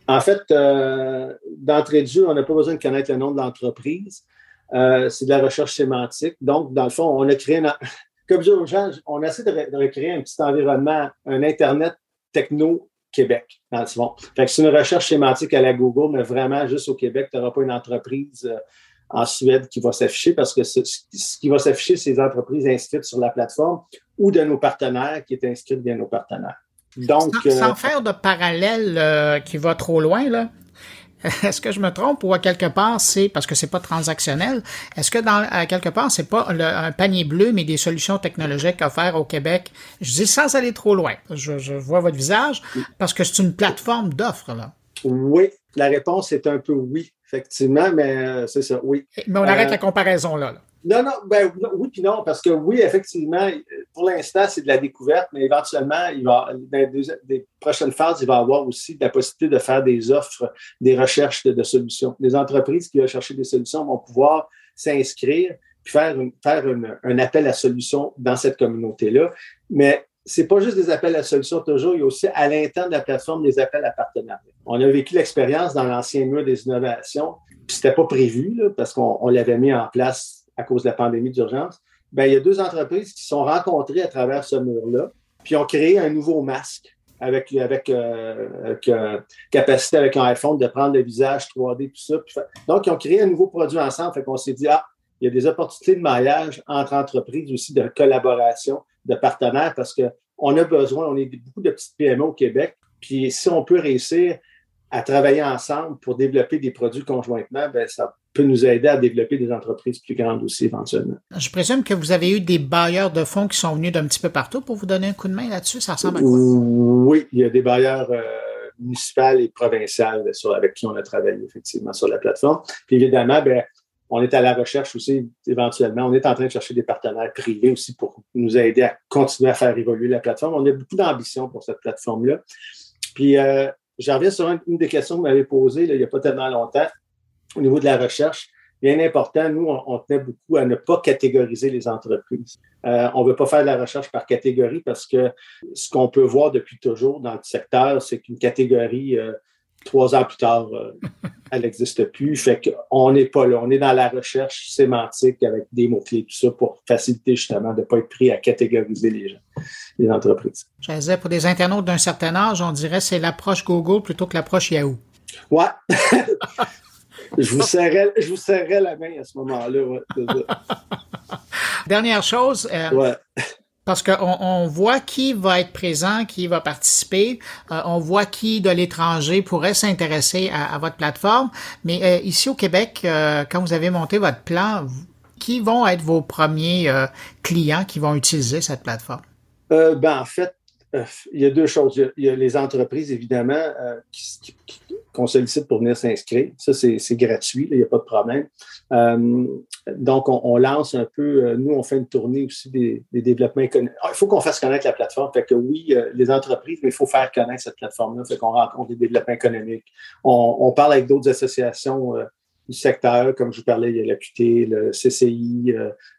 En fait, euh, d'entrée de jeu, on n'a pas besoin de connaître le nom de l'entreprise. Euh, c'est de la recherche sémantique. Donc, dans le fond, on a créé une, comme je dis aux gens, on essaie de, de, recréer un petit environnement, un Internet techno Québec, dans le fond. Fait que c'est une recherche sémantique à la Google, mais vraiment, juste au Québec, tu n'auras pas une entreprise euh, en Suède qui va s'afficher parce que ce, ce qui va s'afficher, c'est les entreprises inscrites sur la plateforme ou de nos partenaires qui est inscrites via nos partenaires. Donc, sans, sans euh, faire de parallèle qui va trop loin, là, Est-ce que je me trompe ou à quelque part c'est parce que c'est pas transactionnel? Est-ce que dans à quelque part c'est pas le, un panier bleu mais des solutions technologiques offertes au Québec? Je dis sans aller trop loin. Je, je vois votre visage parce que c'est une plateforme d'offres là. Oui, la réponse est un peu oui, effectivement, mais euh, c'est ça, oui. Mais on arrête euh, la comparaison là. là. Non, non, ben, oui puis non, parce que oui, effectivement, pour l'instant, c'est de la découverte, mais éventuellement, il va, dans les prochaines phases, il va y avoir aussi la possibilité de faire des offres, des recherches de, solutions. Les entreprises qui veulent chercher des solutions vont pouvoir s'inscrire puis faire, faire un appel à solutions dans cette communauté-là. Mais c'est pas juste des appels à solutions toujours, il y a aussi à l'intérieur de la plateforme des appels à partenariat. On a vécu l'expérience dans l'ancien mur des innovations, puis c'était pas prévu parce qu'on l'avait mis en place à cause de la pandémie d'urgence. Ben, il y a deux entreprises qui se sont rencontrées à travers ce mur-là, puis ont créé un nouveau masque avec, avec, euh, euh, capacité avec un iPhone de prendre le visage 3D, tout ça. donc, ils ont créé un nouveau produit ensemble. Fait qu'on s'est dit, ah, il y a des opportunités de maillage entre entreprises aussi, de collaboration, de partenaires, parce qu'on a besoin, on est beaucoup de petites PME au Québec. Puis si on peut réussir à travailler ensemble pour développer des produits conjointement, ben ça peut nous aider à développer des entreprises plus grandes aussi éventuellement. Je présume que vous avez eu des bailleurs de fonds qui sont venus d'un petit peu partout pour vous donner un coup de main là-dessus. Ça ressemble à quoi? Oui, il y a des bailleurs euh, municipaux et provinciaux avec qui on a travaillé effectivement sur la plateforme. Puis évidemment, ben, on est à la recherche aussi, éventuellement. On est en train de chercher des partenaires privés aussi pour nous aider à continuer à faire évoluer la plateforme. On a beaucoup d'ambition pour cette plateforme-là. Puis, euh, je reviens sur une des questions que vous m'avez posées il n'y a pas tellement longtemps au niveau de la recherche. Bien important, nous, on, tenait beaucoup à ne pas catégoriser les entreprises. Euh, on ne veut pas faire de la recherche par catégorie parce que ce qu'on peut voir depuis toujours dans le secteur, c'est qu'une catégorie euh, trois ans plus tard, euh, elle n'existe plus. Fait qu'on n'est pas là. On est dans la recherche sémantique avec des mots-clés, tout ça, pour faciliter justement de ne pas être pris à catégoriser les gens, les entreprises. Je disais, pour des internautes d'un certain âge, on dirait c'est l'approche Google plutôt que l'approche Yahoo. Ouais. je, vous serrais, je vous serrais la main à ce moment-là. Dernière chose. Euh, ouais parce qu'on on voit qui va être présent, qui va participer, euh, on voit qui de l'étranger pourrait s'intéresser à, votre plateforme. Mais euh, ici au Québec, euh, quand vous avez monté votre plan, qui vont être vos premiers clients qui vont utiliser cette plateforme? ben, en fait, il y a deux choses. Il y a, les entreprises, évidemment, qu'on sollicite pour venir s'inscrire. Ça, c'est gratuit, il n'y a pas de problème. Euh, donc, on, lance un peu, euh, nous, on fait une tournée aussi des, développements économiques. Ah, il faut qu'on fasse connaître la plateforme. Fait que oui, euh, les entreprises, mais il faut faire connaître cette plateforme-là. Fait qu'on rencontre des développements économiques. On, parle avec d'autres associations du secteur, comme je vous parlais, il y a l'AQT, le CCI,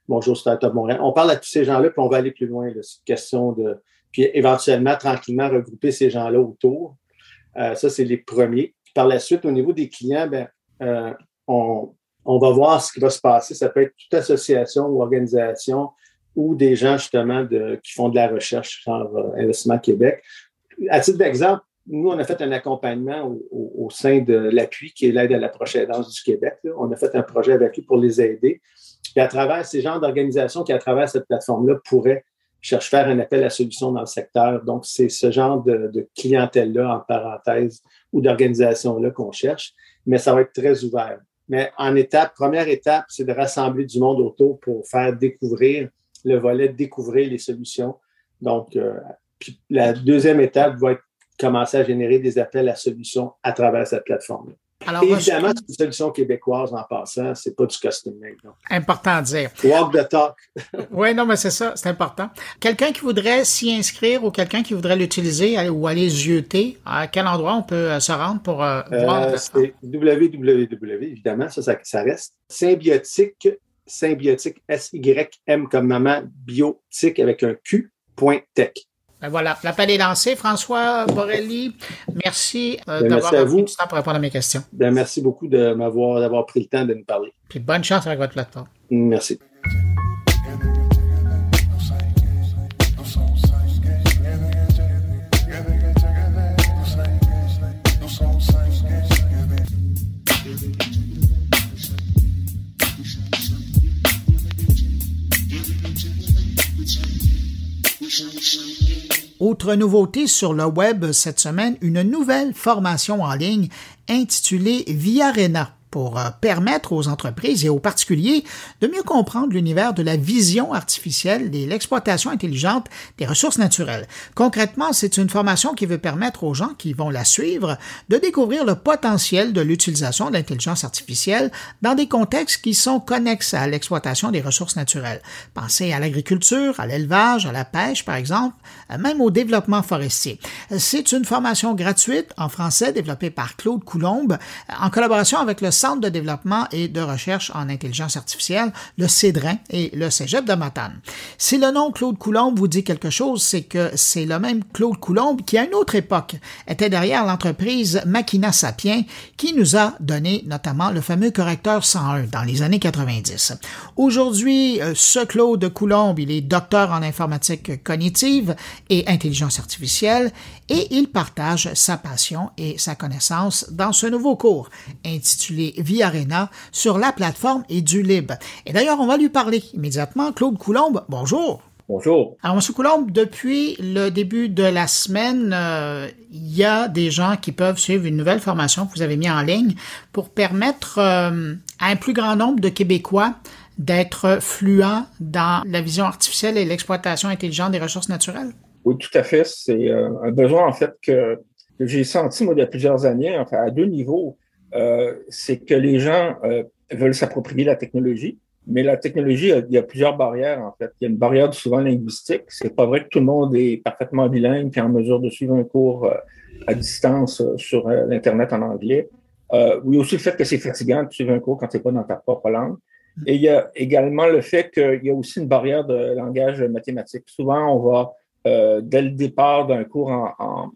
Bonjour Startup Montréal. On parle à tous ces gens-là, puis on va aller plus loin. C'est une question de. Puis éventuellement, tranquillement, regrouper ces gens-là autour. ça, c'est les premiers. Par la suite, au niveau des clients, ben, on, on va voir ce qui va se passer. Ça peut être toute association ou organisation ou des gens justement de, qui font de la recherche, genre euh, Investissement Québec. À titre d'exemple, nous, on a fait un accompagnement au, sein de l'appui qui est l'aide à la prochaine danse du Québec. On a fait un projet avec eux pour les aider. Et à travers ces genres d'organisations qui, à travers cette plateforme-là, pourraient chercher faire un appel à solution dans le secteur. Donc, c'est ce genre de, clientèle-là, en parenthèse, ou d'organisation-là qu'on cherche, mais ça va être très ouvert. Mais en étape, première étape, c'est de rassembler du monde autour pour faire découvrir le volet, découvrir les solutions. Donc, euh, la deuxième étape va être commencer à générer des appels à solutions à travers cette plateforme. -là. Alors, Évidemment, c'est une solution québécoise en passant, c'est pas du custom made. Important à dire. Walk the talk. oui, non, mais c'est ça, c'est important. Quelqu'un qui voudrait s'y inscrire ou quelqu'un qui voudrait l'utiliser ou aller jeter, à quel endroit on peut euh, se rendre pour euh, voir euh, C'est www, évidemment, ça, ça, reste. Symbiotique, symbiotique, S-Y-M comme maman, biotique avec un Q, point tech. Ben voilà, l'appel est lancé. François Borelli, merci euh, ben, d'avoir pris du temps pour répondre à mes questions. Ben, merci beaucoup de m'avoir d'avoir pris le temps de nous parler. Puis bonne chance avec votre plateforme. Merci. Autre nouveauté sur le web cette semaine, une nouvelle formation en ligne intitulée Viarena. Pour euh, permettre aux entreprises et aux particuliers de mieux comprendre l'univers de la vision artificielle et l'exploitation intelligente des ressources naturelles. Concrètement, c'est une formation qui veut permettre aux gens qui vont la suivre de découvrir le potentiel de l'utilisation de l'intelligence artificielle dans des contextes qui sont connexes à l'exploitation des ressources naturelles. Pensez à l'agriculture, à l'élevage, à la pêche, par exemple, même au développement forestier. C'est une formation gratuite en français développée par Claude Coulombe en collaboration avec le de développement et de recherche en intelligence artificielle, le CEDRIN et le Cégep de Matane. Si le nom Claude Coulombe vous dit quelque chose, c'est que c'est le même Claude Coulombe qui, à une autre époque, était derrière l'entreprise Machina Sapien, qui nous a donné notamment le fameux correcteur 101 dans les années 90. Aujourd'hui, euh, ce Claude Coulombe, il est docteur en informatique cognitive et intelligence artificielle et il partage sa passion et sa connaissance dans ce nouveau cours intitulé Vie Arena sur la plateforme Edulib. Et d'ailleurs, on va lui parler immédiatement. Claude Coulombe, bonjour. Bonjour. Alors, M. Coulombe, depuis le début de la semaine, euh, il y a des gens qui peuvent suivre une nouvelle formation que vous avez mis en ligne pour permettre euh, à un plus grand nombre de Québécois d'être fluents dans la vision artificielle et l'exploitation intelligente des ressources naturelles? Oui, tout à fait. C'est euh, un besoin, en fait, que, j'ai senti, moi, il y a plusieurs années, enfin, à deux niveaux. Euh, c'est que les gens euh, veulent s'approprier la technologie, mais la technologie, il y a plusieurs barrières, en fait. Il y a une barrière souvent linguistique. C'est pas vrai que tout le monde est parfaitement bilingue et en mesure de suivre un cours à distance sur l'Internet en anglais. Euh, oui, aussi le fait que c'est fatigant de suivre un cours quand tu n'es pas dans ta propre langue. Et il y a également le fait qu'il y a aussi une barrière de langage mathématique. Souvent, on va euh, dès le départ d'un cours en,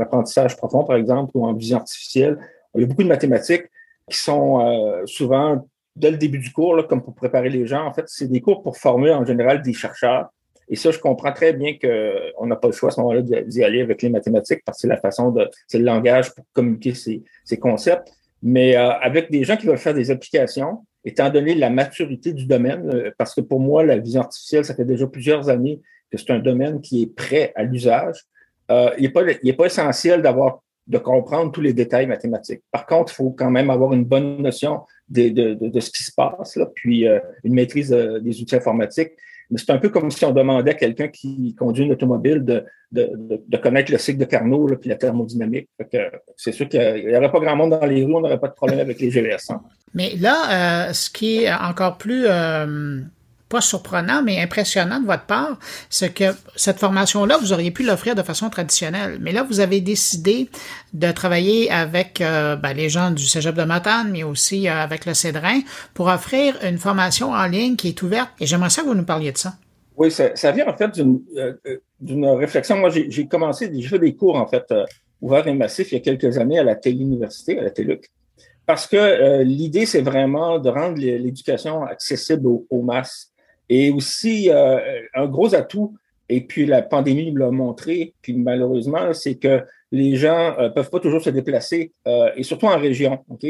apprentissage profond, par exemple, ou en vision artificielle, il y a beaucoup de mathématiques qui sont euh, souvent, dès le début du cours, comme pour préparer les gens, en fait, c'est des cours pour former en général des chercheurs. Et ça, je comprends très bien qu'on n'a pas le choix à ce moment-là d'y aller avec les mathématiques parce que c'est la façon de, c'est le langage pour communiquer ces, concepts. Mais euh, avec des gens qui veulent faire des applications, étant donné la maturité du domaine, parce que pour moi, la vision artificielle, ça fait déjà plusieurs années c'est un domaine qui est prêt à l'usage. Euh, il n'est pas, essentiel d'avoir de comprendre tous les détails mathématiques. Par contre, il faut quand même avoir une bonne notion de, ce qui se passe, puis euh, une maîtrise euh, des outils informatiques. Mais c'est un peu comme si on demandait à quelqu'un qui conduit une automobile de, connaître le cycle de Carnot puis la thermodynamique. C'est sûr qu'il n'y aurait pas grand monde dans les rues, on n'aurait pas de problème avec les GLS. Hein. Mais là, ce qui est encore plus pas surprenant, mais impressionnant de votre part, c'est que cette formation-là, vous auriez pu l'offrir de façon traditionnelle. Mais là, vous avez décidé de travailler avec euh, ben, les gens du Cégep de Matane, mais aussi euh, avec le Cédrin, pour offrir une formation en ligne qui est ouverte. Et j'aimerais ça que vous nous parliez de ça. Oui, ça, vient en fait d'une euh, réflexion. Moi, j'ai commencé, fait des cours en fait ouverts et massifs il y a quelques années à la Télé-Université, à la TELUC. Parce que l'idée, c'est vraiment de rendre l'éducation accessible aux masses. Et aussi, euh, un gros atout, et puis la pandémie l'a montré, puis malheureusement, c'est que les gens euh, peuvent pas toujours se déplacer, euh, et surtout en région. ok?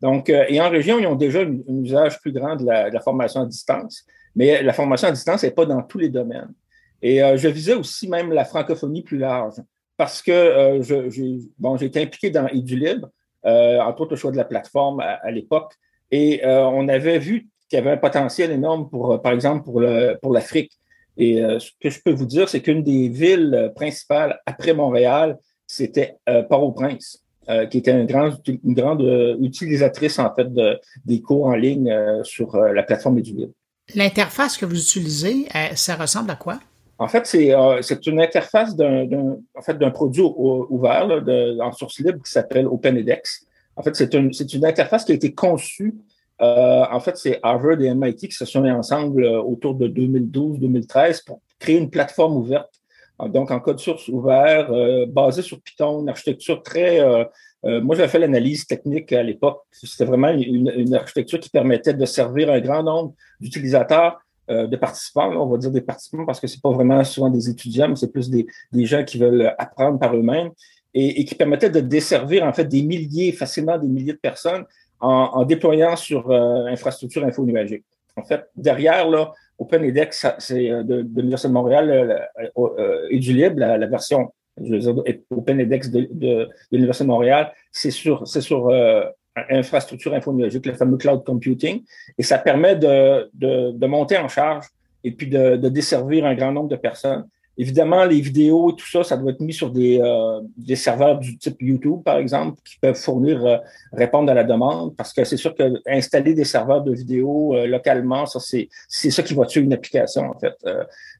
Donc, et en région, ils ont déjà un, usage plus grand de la, formation à distance, mais la formation à distance n'est pas dans tous les domaines. Et je visais aussi même la francophonie plus large, parce que je, bon, j'ai été impliqué dans EduLib, entre autres le choix de la plateforme à l'époque, et on avait vu qui avait un potentiel énorme pour, euh, par exemple, pour, le, pour l'Afrique. Et euh, ce que je peux vous dire, c'est qu'une des villes principales après Montréal, c'était euh, Port-au-Prince, qui était une grande, une grande utilisatrice en fait de, des cours en ligne sur la plateforme EduLib. L'interface que vous utilisez, ça ressemble à quoi? En fait, c'est, c'est une interface d'un, en fait, d'un produit ouvert de, en source libre qui s'appelle OpenEDX. En fait, c'est c'est une interface qui a été conçue euh, en fait, c'est Harvard et MIT qui se sont mis ensemble euh, autour de 2012-2013 pour créer une plateforme ouverte. Euh, donc, en code source ouvert, basé sur Python, une architecture très... moi, j'avais fait l'analyse technique à l'époque. C'était vraiment une, architecture qui permettait de servir un grand nombre d'utilisateurs, de participants. on va dire des participants parce que c'est pas vraiment souvent des étudiants, mais c'est plus des, des, gens qui veulent apprendre par eux-mêmes et, et, qui permettait de desservir en fait des milliers, facilement des milliers de personnes en, déployant sur euh, infrastructure info numérique. En fait, derrière, là, OpenEDX, c'est euh, de, l'Université de Montréal euh, et du libre, la, version je veux dire, OpenEDX de, de, l'Université de Montréal, c'est sur, c'est sur infrastructure infonuagique, le fameux cloud computing, et ça permet de, de, de monter en charge et puis de, de, desservir un grand nombre de personnes. Évidemment, les vidéos et tout ça, ça doit être mis sur des, euh, des serveurs du type YouTube, par exemple, qui peuvent fournir, euh, répondre à la demande, parce que c'est sûr que installer des serveurs de vidéo euh, localement, ça, c'est, c'est ça qui va tuer une application, en fait.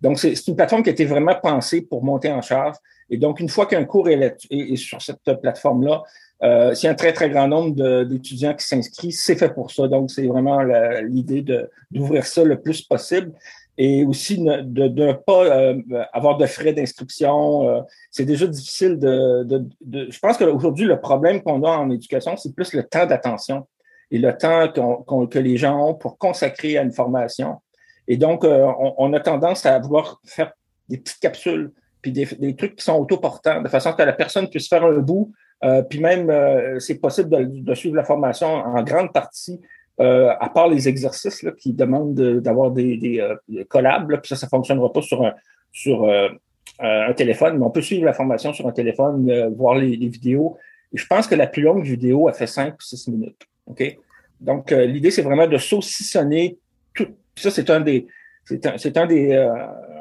donc, c'est, une plateforme qui a été vraiment pensée pour monter en charge. Et donc, une fois qu'un cours est, est, sur cette plateforme-là, euh, s'il y a un très, très grand nombre d'étudiants qui s'inscrivent, c'est fait pour ça. Donc, c'est vraiment l'idée d'ouvrir ça le plus possible et aussi de ne pas euh, avoir de frais d'instruction. Euh, c'est déjà difficile de, de, de Je pense qu'aujourd'hui, le problème qu'on a en éducation, c'est plus le temps d'attention et le temps qu'on que les gens ont pour consacrer à une formation. Et donc, euh, on, on, a tendance à vouloir faire des petites capsules, puis des, des trucs qui sont autoportants, de façon que la personne puisse faire un bout, puis même, c'est possible de, de, suivre la formation en grande partie euh, à part les exercices là, qui demandent d'avoir des, des euh, collabs, puis ça, ça fonctionnera pas sur un, sur euh, un téléphone, mais on peut suivre la formation sur un téléphone, voir les, vidéos. Et je pense que la plus longue vidéo a fait 5 ou 6 minutes. OK? Donc, l'idée, c'est vraiment de saucissonner tout. Ça, c'est un des. C'est un, un, des.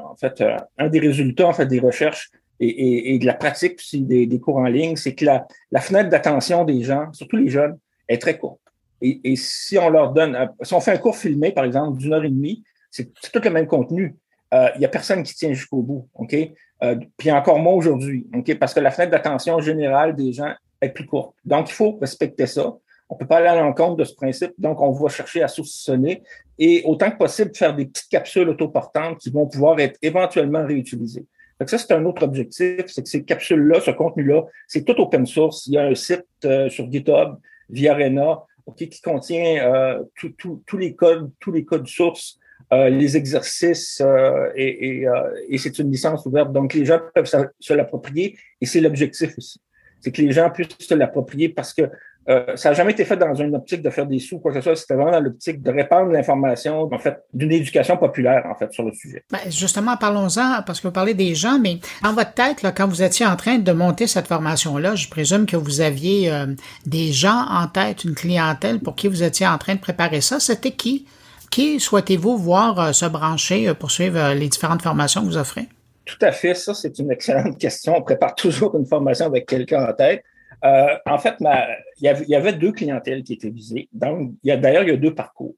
en fait, un des résultats en fait des recherches et, et, et de la pratique aussi des, des cours en ligne, c'est que la, la fenêtre d'attention des gens, surtout les jeunes, est très courte. Et, et, si on leur donne, si on fait un cours filmé, par exemple, d'une heure et demie, c'est tout le même contenu. Euh, il n'y a personne qui tient jusqu'au bout, OK? Euh, puis encore moins aujourd'hui, OK? Parce que la fenêtre d'attention générale des gens est plus courte. Donc, il faut respecter ça. On peut pas aller à l'encontre de ce principe, donc on va chercher à saucissonner et autant que possible faire des petites capsules autoportantes qui vont pouvoir être éventuellement réutilisées. Donc ça, c'est un autre objectif, c'est que ces capsules-là, ce contenu-là, c'est tout open source. Il y a un site euh, sur GitHub, via Arena, qui contient euh, tous les codes, tous les codes sources, euh, les exercices, euh, et, et, et c'est une licence ouverte. Donc, les gens peuvent se, l'approprier, et c'est l'objectif aussi. C'est que les gens puissent se l'approprier parce que euh, ça n'a jamais été fait dans une optique de faire des sous, quoi que ce soit. C'était vraiment dans l'optique de répandre l'information, en fait, d'une éducation populaire, en fait, sur le sujet. Ben, justement, parlons-en, parce que vous parlez des gens, mais dans votre tête, là, quand vous étiez en train de monter cette formation-là, je présume que vous aviez euh, des gens en tête, une clientèle pour qui vous étiez en train de préparer ça. C'était qui? Qui souhaitez-vous voir euh, se brancher pour suivre les différentes formations que vous offrez? Tout à fait. Ça, c'est une excellente question. On prépare toujours une formation avec quelqu'un en tête. Euh, en fait, il, y avait, deux clientèles qui étaient visées. Donc, d'ailleurs, il y a deux parcours.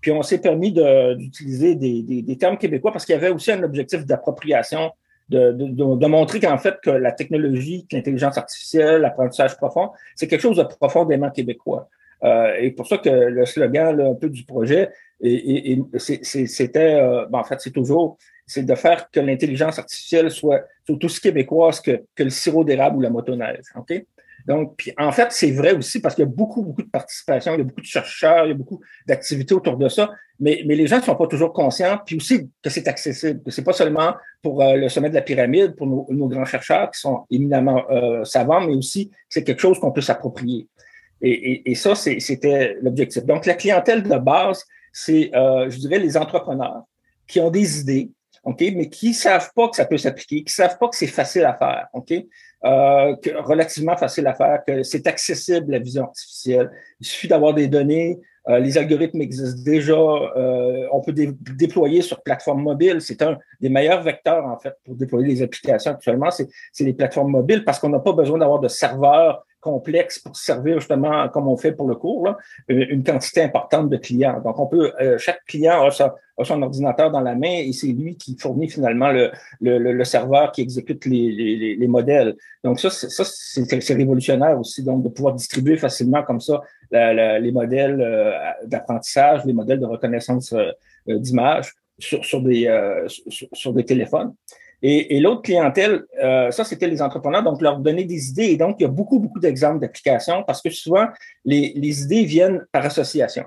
Puis on s'est permis d'utiliser des, termes québécois parce qu'il y avait aussi un objectif d'appropriation, de, de, montrer qu'en fait, que la technologie, l'intelligence artificielle, l'apprentissage profond, c'est quelque chose de profondément québécois. Euh, et pour ça que le slogan un peu du projet, et, c'était, euh, ben, en fait, c'est toujours, c'est de faire que l'intelligence artificielle soit, surtout aussi québécoise que, que le sirop d'érable ou la motoneige. OK? Donc, puis en fait, c'est vrai aussi parce qu'il y a beaucoup, beaucoup de participation, il y a beaucoup de chercheurs, il y a beaucoup d'activités autour de ça, mais, mais les gens ne sont pas toujours conscients, puis aussi que c'est accessible, que c'est pas seulement pour euh, le sommet de la pyramide, pour nos, grands chercheurs qui sont éminemment euh, savants, mais aussi que c'est quelque chose qu'on peut s'approprier. Et, ça, c'était l'objectif. Donc, la clientèle de base, c'est, euh, je dirais, les entrepreneurs qui ont des idées, OK, mais qui savent pas que ça peut s'appliquer, qui savent pas que c'est facile à faire, OK? Euh, que, relativement facile à faire, que c'est accessible la vision artificielle. Il suffit d'avoir des données, euh, les algorithmes existent déjà, euh, on peut déployer sur plateforme mobile. C'est un des meilleurs vecteurs, en fait, pour déployer les applications actuellement, c'est les plateformes mobiles parce qu'on n'a pas besoin d'avoir de serveurs complexe pour servir justement, comme on fait pour le cours, là, une quantité importante de clients. Donc, on peut, euh, chaque client a, son ordinateur dans la main et c'est lui qui fournit finalement le, serveur qui exécute les, les, les modèles. Donc, ça, c'est révolutionnaire aussi, donc de pouvoir distribuer facilement comme ça les modèles euh, d'apprentissage, les modèles de reconnaissance euh, d'image des, sur, sur des téléphones. Et, et l'autre clientèle, euh, ça, c'était les entrepreneurs, donc leur donner des idées. Et donc, il y a beaucoup, beaucoup d'exemples d'applications parce que souvent, les, les idées viennent par association.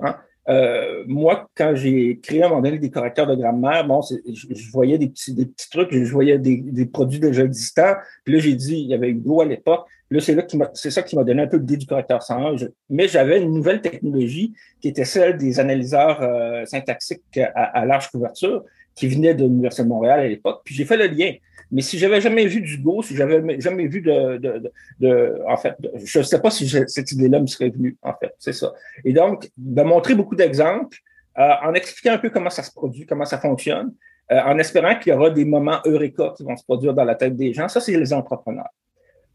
Hein? Euh, moi, quand j'ai créé à un moment donné des correcteurs de grammaire, bon, je, je, voyais des petits, des petits trucs, je voyais des, des produits déjà existants. Puis là, j'ai dit, il y avait Hugo à l'époque. Là, c'est là c'est ça qui m'a donné un peu l'idée du correcteur 101. mais j'avais une nouvelle technologie qui était celle des analyseurs euh, syntaxiques à, à large couverture qui venait de l'Université de Montréal à l'époque, puis j'ai fait le lien. Mais si j'avais jamais vu du Go, si j'avais jamais vu de, de, de, en fait, je ne sais pas si cette idée-là me serait venue, en fait, c'est ça. Et donc, de montrer beaucoup d'exemples, euh, en expliquant un peu comment ça se produit, comment ça fonctionne, euh, en espérant qu'il y aura des moments eureka qui vont se produire dans la tête des gens. Ça, c'est les entrepreneurs.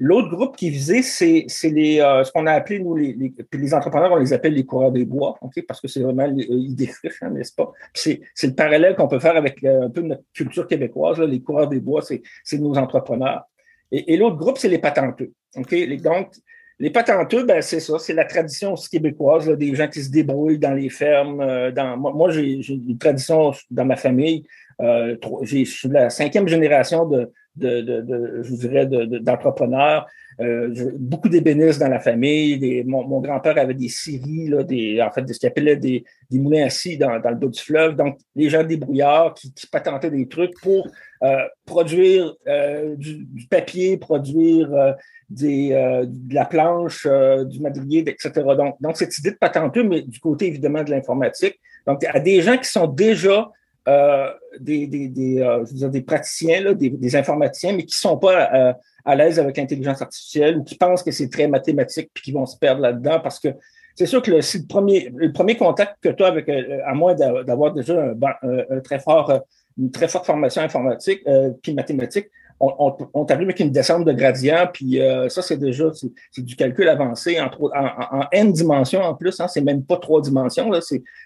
L'autre groupe qui est visé, c'est les, euh, ce qu'on a appelé, nous, les, les, les, entrepreneurs, on les appelle les coureurs des bois, parce que c'est vraiment l'idée riche, hein, n'est-ce pas? C'est le parallèle qu'on peut faire avec un peu notre culture québécoise. Les coureurs des bois, c'est nos entrepreneurs. Et, l'autre groupe, c'est les patenteux. donc, les patenteux, ben, c'est ça, c'est la tradition québécoise, des gens qui se débrouillent dans les fermes. Euh, dans, moi, j'ai une tradition dans ma famille. Euh, je suis la cinquième génération de, de, de, de je dirais, d'entrepreneurs. Euh, beaucoup d'ébénistes dans la famille. Mon, grand-père avait des scieries, là, des, en fait, ce qu'il appelait des, des moulins assis dans, dans, le dos du fleuve. Donc, les gens débrouillards qui, qui patentaient des trucs pour euh, produire euh, du, papier, produire euh, de la planche, du madrier, etc. Donc, donc, cette idée de patenteux, mais du côté évidemment de l'informatique. Donc, à des gens qui sont déjà des, des, euh, des praticiens, là, des, informaticiens, mais qui ne sont pas euh, à l'aise avec l'intelligence artificielle ou qui pensent que c'est très mathématique puis qui vont se perdre là-dedans parce que c'est sûr que le, le, premier, le premier contact que tu as avec, à moins d'avoir déjà très une très forte formation informatique puis mathématique, on, on, on t'arrive avec une descente de gradient, puis euh, ça, c'est déjà c'est du calcul avancé en, n dimensions en plus. Hein, c'est même pas trois dimensions,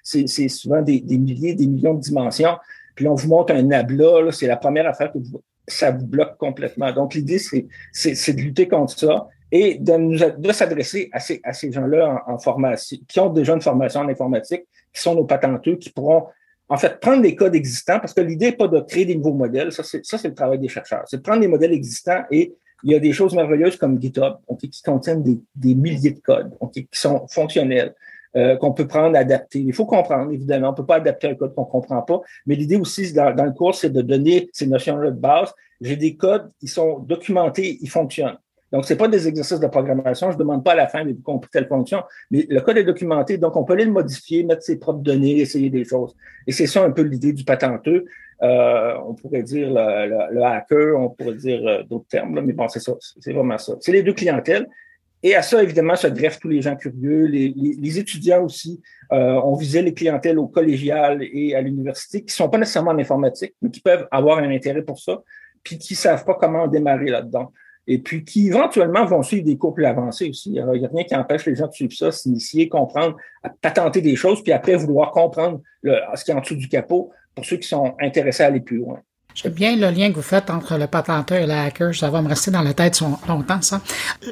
c'est souvent des, des, milliers, des millions de dimensions. Puis on vous montre un nabla, c'est la première affaire que vous, ça vous bloque complètement. Donc, l'idée, c'est de lutter contre ça et de, nous, de s'adresser à ces, à ces gens-là en, en, formation, qui ont déjà une formation en informatique, qui sont nos patenteux, qui pourront en fait, prendre les codes existants, parce que l'idée n'est pas de créer des nouveaux modèles, ça c'est, le travail des chercheurs. C'est de prendre des modèles existants et il y a des choses merveilleuses comme GitHub, qui contiennent des, des, milliers de codes, qui sont fonctionnels, euh, qu'on peut prendre, adapter. Il faut comprendre, évidemment. On ne peut pas adapter un code qu'on ne comprend pas, mais l'idée aussi dans, dans le cours, c'est de donner ces notions-là de base. J'ai des codes, ils sont documentés, ils fonctionnent. Donc, ce pas des exercices de programmation. Je ne demande pas à la fin, de vous compris telle fonction, mais le code est documenté, donc on peut aller le modifier, mettre ses propres données, essayer des choses. Et c'est ça un peu l'idée du patenteux. Euh, on pourrait dire le, le, hacker, on pourrait dire euh, d'autres termes, là, mais bon, c'est ça, c'est vraiment ça. C'est les deux clientèles. Et à ça, évidemment, se greffent tous les gens curieux, les, les, les étudiants aussi. Euh, on visait les clientèles au collégial et à l'université qui ne sont pas nécessairement en informatique, mais qui peuvent avoir un intérêt pour ça, puis qui ne savent pas comment démarrer là-dedans et puis qui éventuellement vont suivre des cours plus avancés aussi. Il n'y a rien qui empêche les gens de suivre ça, s'initier, comprendre, patenter des choses, puis après vouloir comprendre le, ce qui est en dessous du capot pour ceux qui sont intéressés à aller plus loin. J'aime bien le lien que vous faites entre le patenteur et le hacker. Ça va me rester dans la tête longtemps, ça.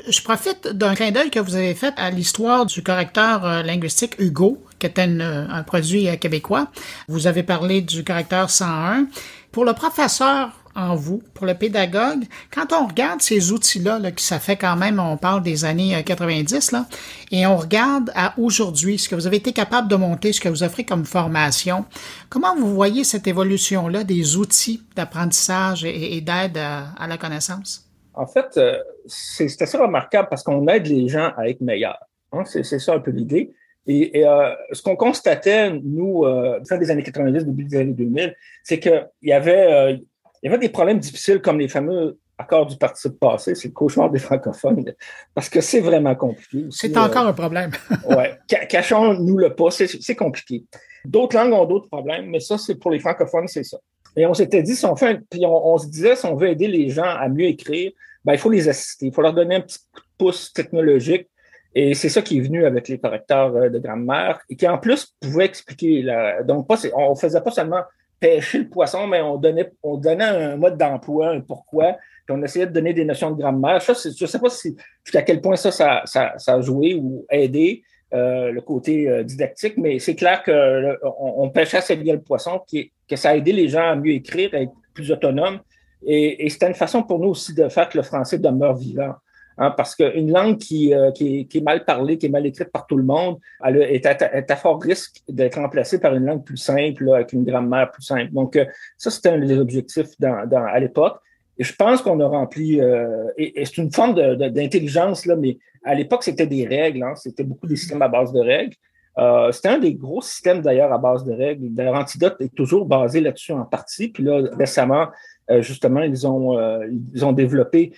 Je profite d'un clin d'œil que vous avez fait à l'histoire du correcteur euh, linguistique Hugo, qui est un produit euh, québécois. Vous avez parlé du correcteur 101. Pour le professeur en vous, pour le pédagogue, quand on regarde ces outils-là, là, qui ça fait quand même, on parle des années 90, euh, là, et on regarde à aujourd'hui ce que vous avez été capable de monter, ce que vous offrez comme formation, comment vous voyez cette évolution-là des outils d'apprentissage et, d'aide à, la connaissance? En fait, euh, c'est assez remarquable parce qu'on aide les gens à être meilleurs. Hein? C'est ça un peu l'idée. Et, et euh, ce qu'on constatait, nous, euh, fin des années 90, début des années 2000, c'est qu'il y avait euh, il y avait des problèmes difficiles comme les fameux accords du participe passé, c'est le cauchemar des francophones, parce que c'est vraiment compliqué. C'est encore un problème. ouais, cachons-nous le pas, c'est compliqué. D'autres langues ont d'autres problèmes, mais ça, c'est pour les francophones, c'est ça. Et on s'était dit, si on fait, puis on, on, se disait, si on veut aider les gens à mieux écrire, ben, il faut les assister, il faut leur donner un petit coup de pouce technologique. Et c'est ça qui est venu avec les correcteurs euh, de grammaire et qui en plus pouvait expliquer. La, donc, pas, on faisait pas seulement pêcher le poisson, mais on donnait, on donnait un mode d'emploi, un pourquoi, puis on essayait de donner des notions de grammaire. Ça, je ne sais pas si, jusqu'à quel point ça, ça, ça, ça, a joué ou aidé euh, le côté euh, didactique, mais c'est clair qu'on on, pêchait assez bien le poisson, qui, que ça a aidé les gens à mieux écrire, à être plus autonomes. Et, et c'était une façon pour nous aussi de faire que le français demeure vivant. Hein, parce qu'une langue qui, euh, qui, est, qui, est, mal parlée, qui est mal écrite par tout le monde, elle est à, est à fort risque d'être remplacée par une langue plus simple, là, avec une grammaire plus simple. Donc, euh, ça, c'était un des objectifs dans, dans, à l'époque. Et je pense qu'on a rempli, euh, et, c'est une forme d'intelligence, là, mais à l'époque, c'était des règles, hein, c'était beaucoup des systèmes à base de règles. Euh, c'était un des gros systèmes d'ailleurs à base de règles. D'ailleurs, Antidote est toujours basé là-dessus en partie. Puis là, récemment, euh, justement, ils ont, euh, ils ont développé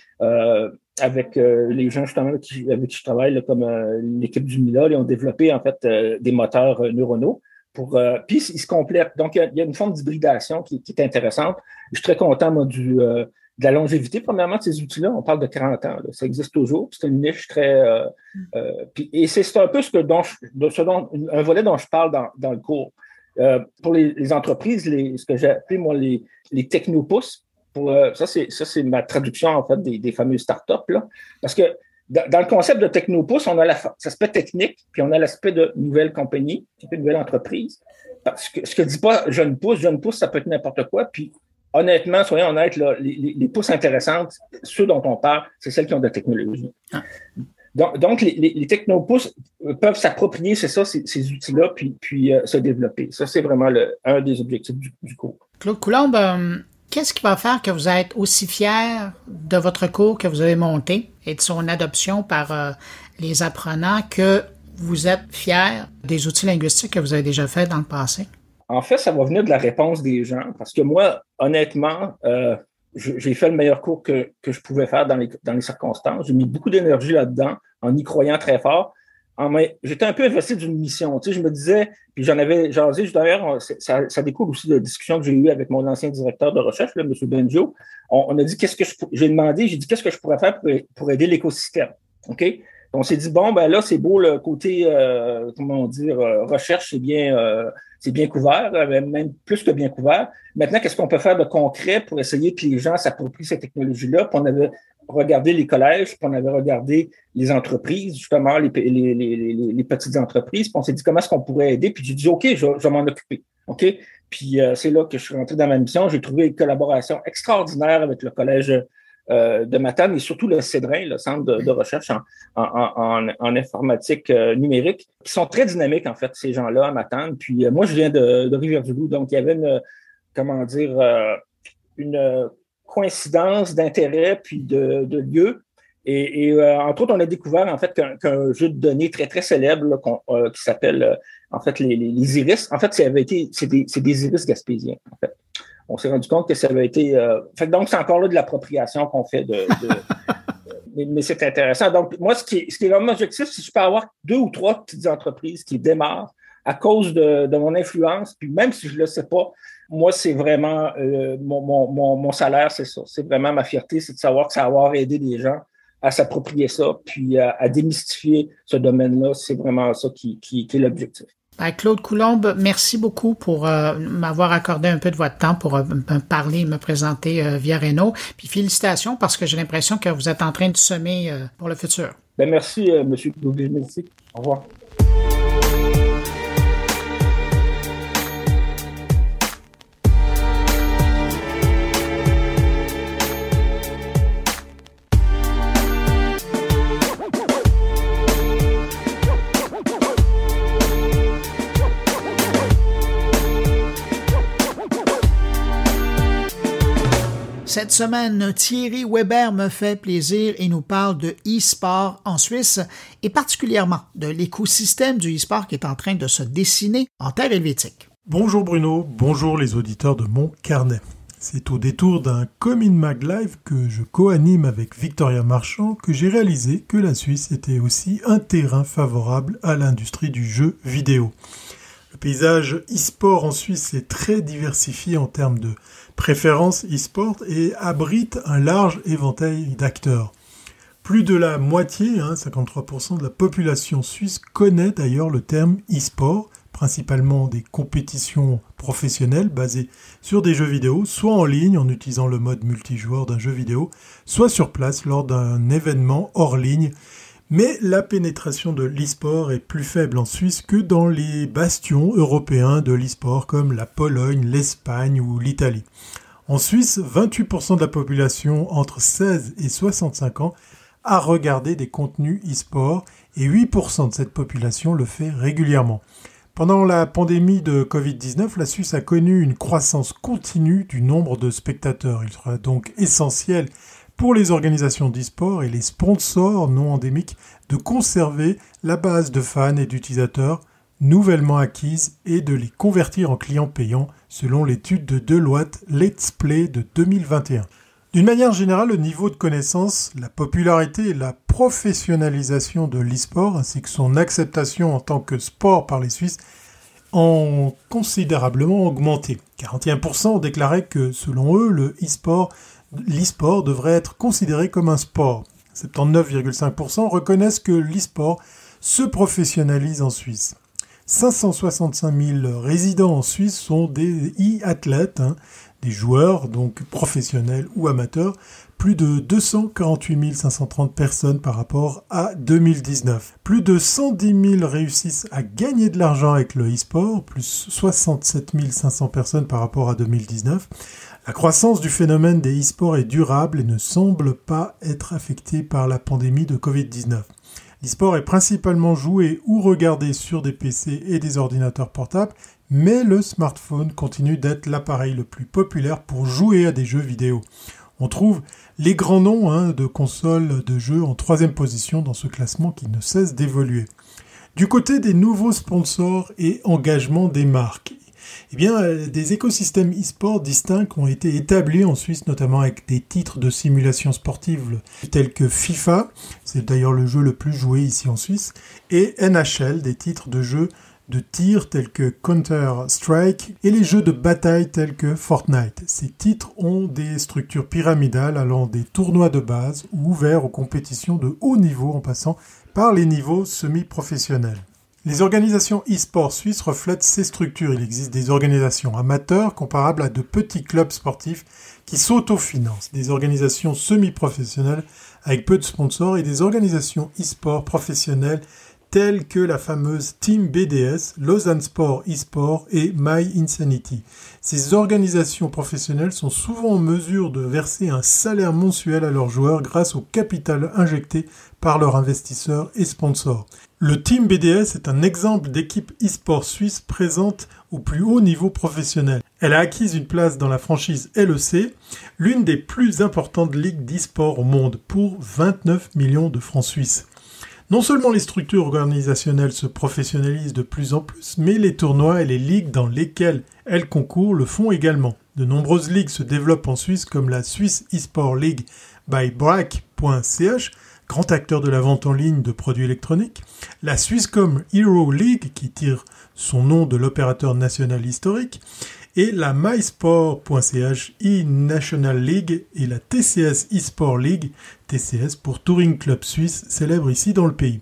avec les gens justement avec qui, je travaille, comme l'équipe du MILA, ils ont développé en fait des moteurs neuronaux. Pour, puis ils se complètent. Donc, il y, a, une forme d'hybridation qui, qui, est intéressante. Je suis très content, moi, du, de la longévité, premièrement, de ces outils-là, on parle de 40 ans. Ça existe toujours. C'est une niche très. Euh, euh, et c'est un peu ce, que dont, de ce dont, un volet dont je parle dans, dans le cours. Euh, pour les, les, entreprises, les, ce que j'ai appelé, moi, les, les technopousses, pour, ça, c'est ma traduction, en fait, des, des fameuses startups. Là. Parce que dans, le concept de technopousse, on a l'aspect technique, puis on a l'aspect de nouvelle compagnie, de nouvelle entreprise. Parce que ce que dit pas jeune pousse, jeune pousse, ça peut être n'importe quoi. Puis honnêtement, soyons honnêtes, les, les, pousses intéressantes, ceux dont on parle, c'est celles qui ont de la technologie. Ah. Donc, donc, les, les technopousses peuvent s'approprier, c'est ça, ces, outils-là, puis, puis euh, se développer. Ça, c'est vraiment le, un des objectifs du, cours. Claude Coulombe, euh, qu'est-ce qui va faire que vous êtes aussi fier de votre cours que vous avez monté et de son adoption par euh, les apprenants que vous êtes fier des outils linguistiques que vous avez déjà fait dans le passé? En fait, ça va venir de la réponse des gens, parce que moi, honnêtement, euh, j'ai fait le meilleur cours que, je pouvais faire dans les circonstances. J'ai mis beaucoup d'énergie là-dedans, en y croyant très fort. J'étais un peu investi d'une mission. Tu sais, je me disais, puis j'en avais jasé, d'ailleurs, ça, ça découle aussi de la discussion que j'ai eue avec mon ancien directeur de recherche, là, M. Benjo. On, a dit qu'est-ce que je j'ai demandé, j'ai dit qu'est-ce que je pourrais faire pour, pour aider l'écosystème. OK? On s'est dit, bon, ben là, c'est beau le côté, euh, comment dire, euh, recherche, c'est bien, euh, c'est bien couvert, même plus que bien couvert. Maintenant, qu'est-ce qu'on peut faire de concret pour essayer que les gens s'approprient cette technologie-là? Puis on avait regardé les collèges, puis on avait regardé les entreprises, justement, les, petites entreprises, puis on s'est dit comment est-ce qu'on pourrait aider, puis j'ai dit, OK, je, vais m'en occuper. OK? Puis c'est là que je suis rentré dans ma mission. J'ai trouvé une collaboration extraordinaire avec le collège euh, de Matane et surtout le CEDRIN, le Centre de, recherche en, informatique euh, numérique, qui sont très dynamiques, en fait, ces gens-là à Matane. Puis euh, moi, je viens de, de Rivière-du-Loup, donc il y avait une, comment dire, une coïncidence d'intérêt puis de, de lieu. Et, entre autres, on a découvert en fait qu'un jeu de données très très célèbre qui s'appelle en fait les, iris. En fait, c'est des, iris gaspésiens. En fait on s'est rendu compte que ça avait été. Euh, fait donc, c'est encore là de l'appropriation qu'on fait de. mais, c'est intéressant. Donc, moi, ce qui est, vraiment objectif, c'est que je peux avoir deux ou trois petites entreprises qui démarrent à cause de, mon influence. Puis même si je le sais pas, moi, c'est vraiment euh, mon, mon, mon, salaire, c'est ça. C'est vraiment ma fierté, c'est de savoir que ça avoir aidé des gens à s'approprier ça, puis à, démystifier ce domaine-là. C'est vraiment ça qui, qui, qui est l'objectif. Ben, Claude Coulombe, merci beaucoup pour euh, m'avoir accordé un peu de votre temps pour euh, me parler et me présenter euh, via Renault. Puis félicitations parce que j'ai l'impression que vous êtes en train de semer pour le futur. Ben, merci, M. Merci. Au revoir. Cette semaine, Thierry Weber me fait plaisir et nous parle de e-sport en Suisse et particulièrement de l'écosystème du e-sport qui est en train de se dessiner en terre helvétique. Bonjour Bruno, bonjour les auditeurs de mon carnet. C'est au détour d'un Comin Mag Live que je co-anime avec Victoria Marchand que j'ai réalisé que la Suisse était aussi un terrain favorable à l'industrie du jeu vidéo. Le paysage e-sport en Suisse est très diversifié en termes de préférences e-sport et abrite un large éventail d'acteurs. Plus de la moitié, 53% hein, de la population suisse connaît d'ailleurs le terme e-sport, principalement des compétitions professionnelles basées sur des jeux vidéo, soit en ligne en utilisant le mode multijoueur d'un jeu vidéo, soit sur place lors d'un événement hors ligne mais la pénétration de l'e-sport est plus faible en Suisse que dans les bastions européens de l'e-sport comme la Pologne, l'Espagne ou l'Italie. En Suisse, 28% de la population entre 16 et 65 ans a regardé des contenus e-sport et 8% de cette population le fait régulièrement. Pendant la pandémie de Covid-19, la Suisse a connu une croissance continue du nombre de spectateurs. Il sera donc essentiel pour les organisations d'e-sport et les sponsors non endémiques de conserver la base de fans et d'utilisateurs nouvellement acquises et de les convertir en clients payants selon l'étude de Deloitte Let's Play de 2021. D'une manière générale, le niveau de connaissance, la popularité et la professionnalisation de l'e-sport ainsi que son acceptation en tant que sport par les Suisses ont considérablement augmenté. 41% ont déclaré que selon eux, le e-sport, l'e-sport devrait être considéré comme un sport. 79,5% reconnaissent que l'e-sport se professionnalise en Suisse. 565 000 résidents en Suisse sont des e-athlètes, hein, des joueurs, donc professionnels ou amateurs, plus de 248 530 personnes par rapport à 2019. Plus de 110 000 réussissent à gagner de l'argent avec le e-sport, plus 67 500 personnes par rapport à 2019. La croissance du phénomène des e-sports est durable et ne semble pas être affectée par la pandémie de Covid-19. L'e-sport est principalement joué ou regardé sur des PC et des ordinateurs portables, mais le smartphone continue d'être l'appareil le plus populaire pour jouer à des jeux vidéo. On trouve les grands noms hein, de consoles de jeux en troisième position dans ce classement qui ne cesse d'évoluer. Du côté des nouveaux sponsors et engagements des marques, eh bien, euh, des écosystèmes e-sport distincts ont été établis en Suisse, notamment avec des titres de simulation sportive tels que FIFA, c'est d'ailleurs le jeu le plus joué ici en Suisse, et NHL, des titres de jeux de tir tels que Counter-Strike et les jeux de bataille tels que Fortnite. Ces titres ont des structures pyramidales allant des tournois de base ou ouverts aux compétitions de haut niveau en passant par les niveaux semi-professionnels. Les organisations e-sport suisses reflètent ces structures. Il existe des organisations amateurs comparables à de petits clubs sportifs qui s'autofinancent, des organisations semi-professionnelles avec peu de sponsors et des organisations e-sport professionnelles telles que la fameuse Team BDS, Lausanne Sport eSport et My Insanity. Ces organisations professionnelles sont souvent en mesure de verser un salaire mensuel à leurs joueurs grâce au capital injecté par leurs investisseurs et sponsors. Le Team BDS est un exemple d'équipe e-sport suisse présente au plus haut niveau professionnel. Elle a acquis une place dans la franchise LEC, l'une des plus importantes ligues d'e-sport au monde, pour 29 millions de francs suisses. Non seulement les structures organisationnelles se professionnalisent de plus en plus, mais les tournois et les ligues dans lesquelles elles concourent le font également. De nombreuses ligues se développent en Suisse comme la Swiss eSport League by Brack.ch, grand acteur de la vente en ligne de produits électroniques, la Swisscom Hero League qui tire son nom de l'opérateur national historique, et la mysport.ch e-National League et la TCS eSport League, TCS pour Touring Club Suisse, célèbre ici dans le pays.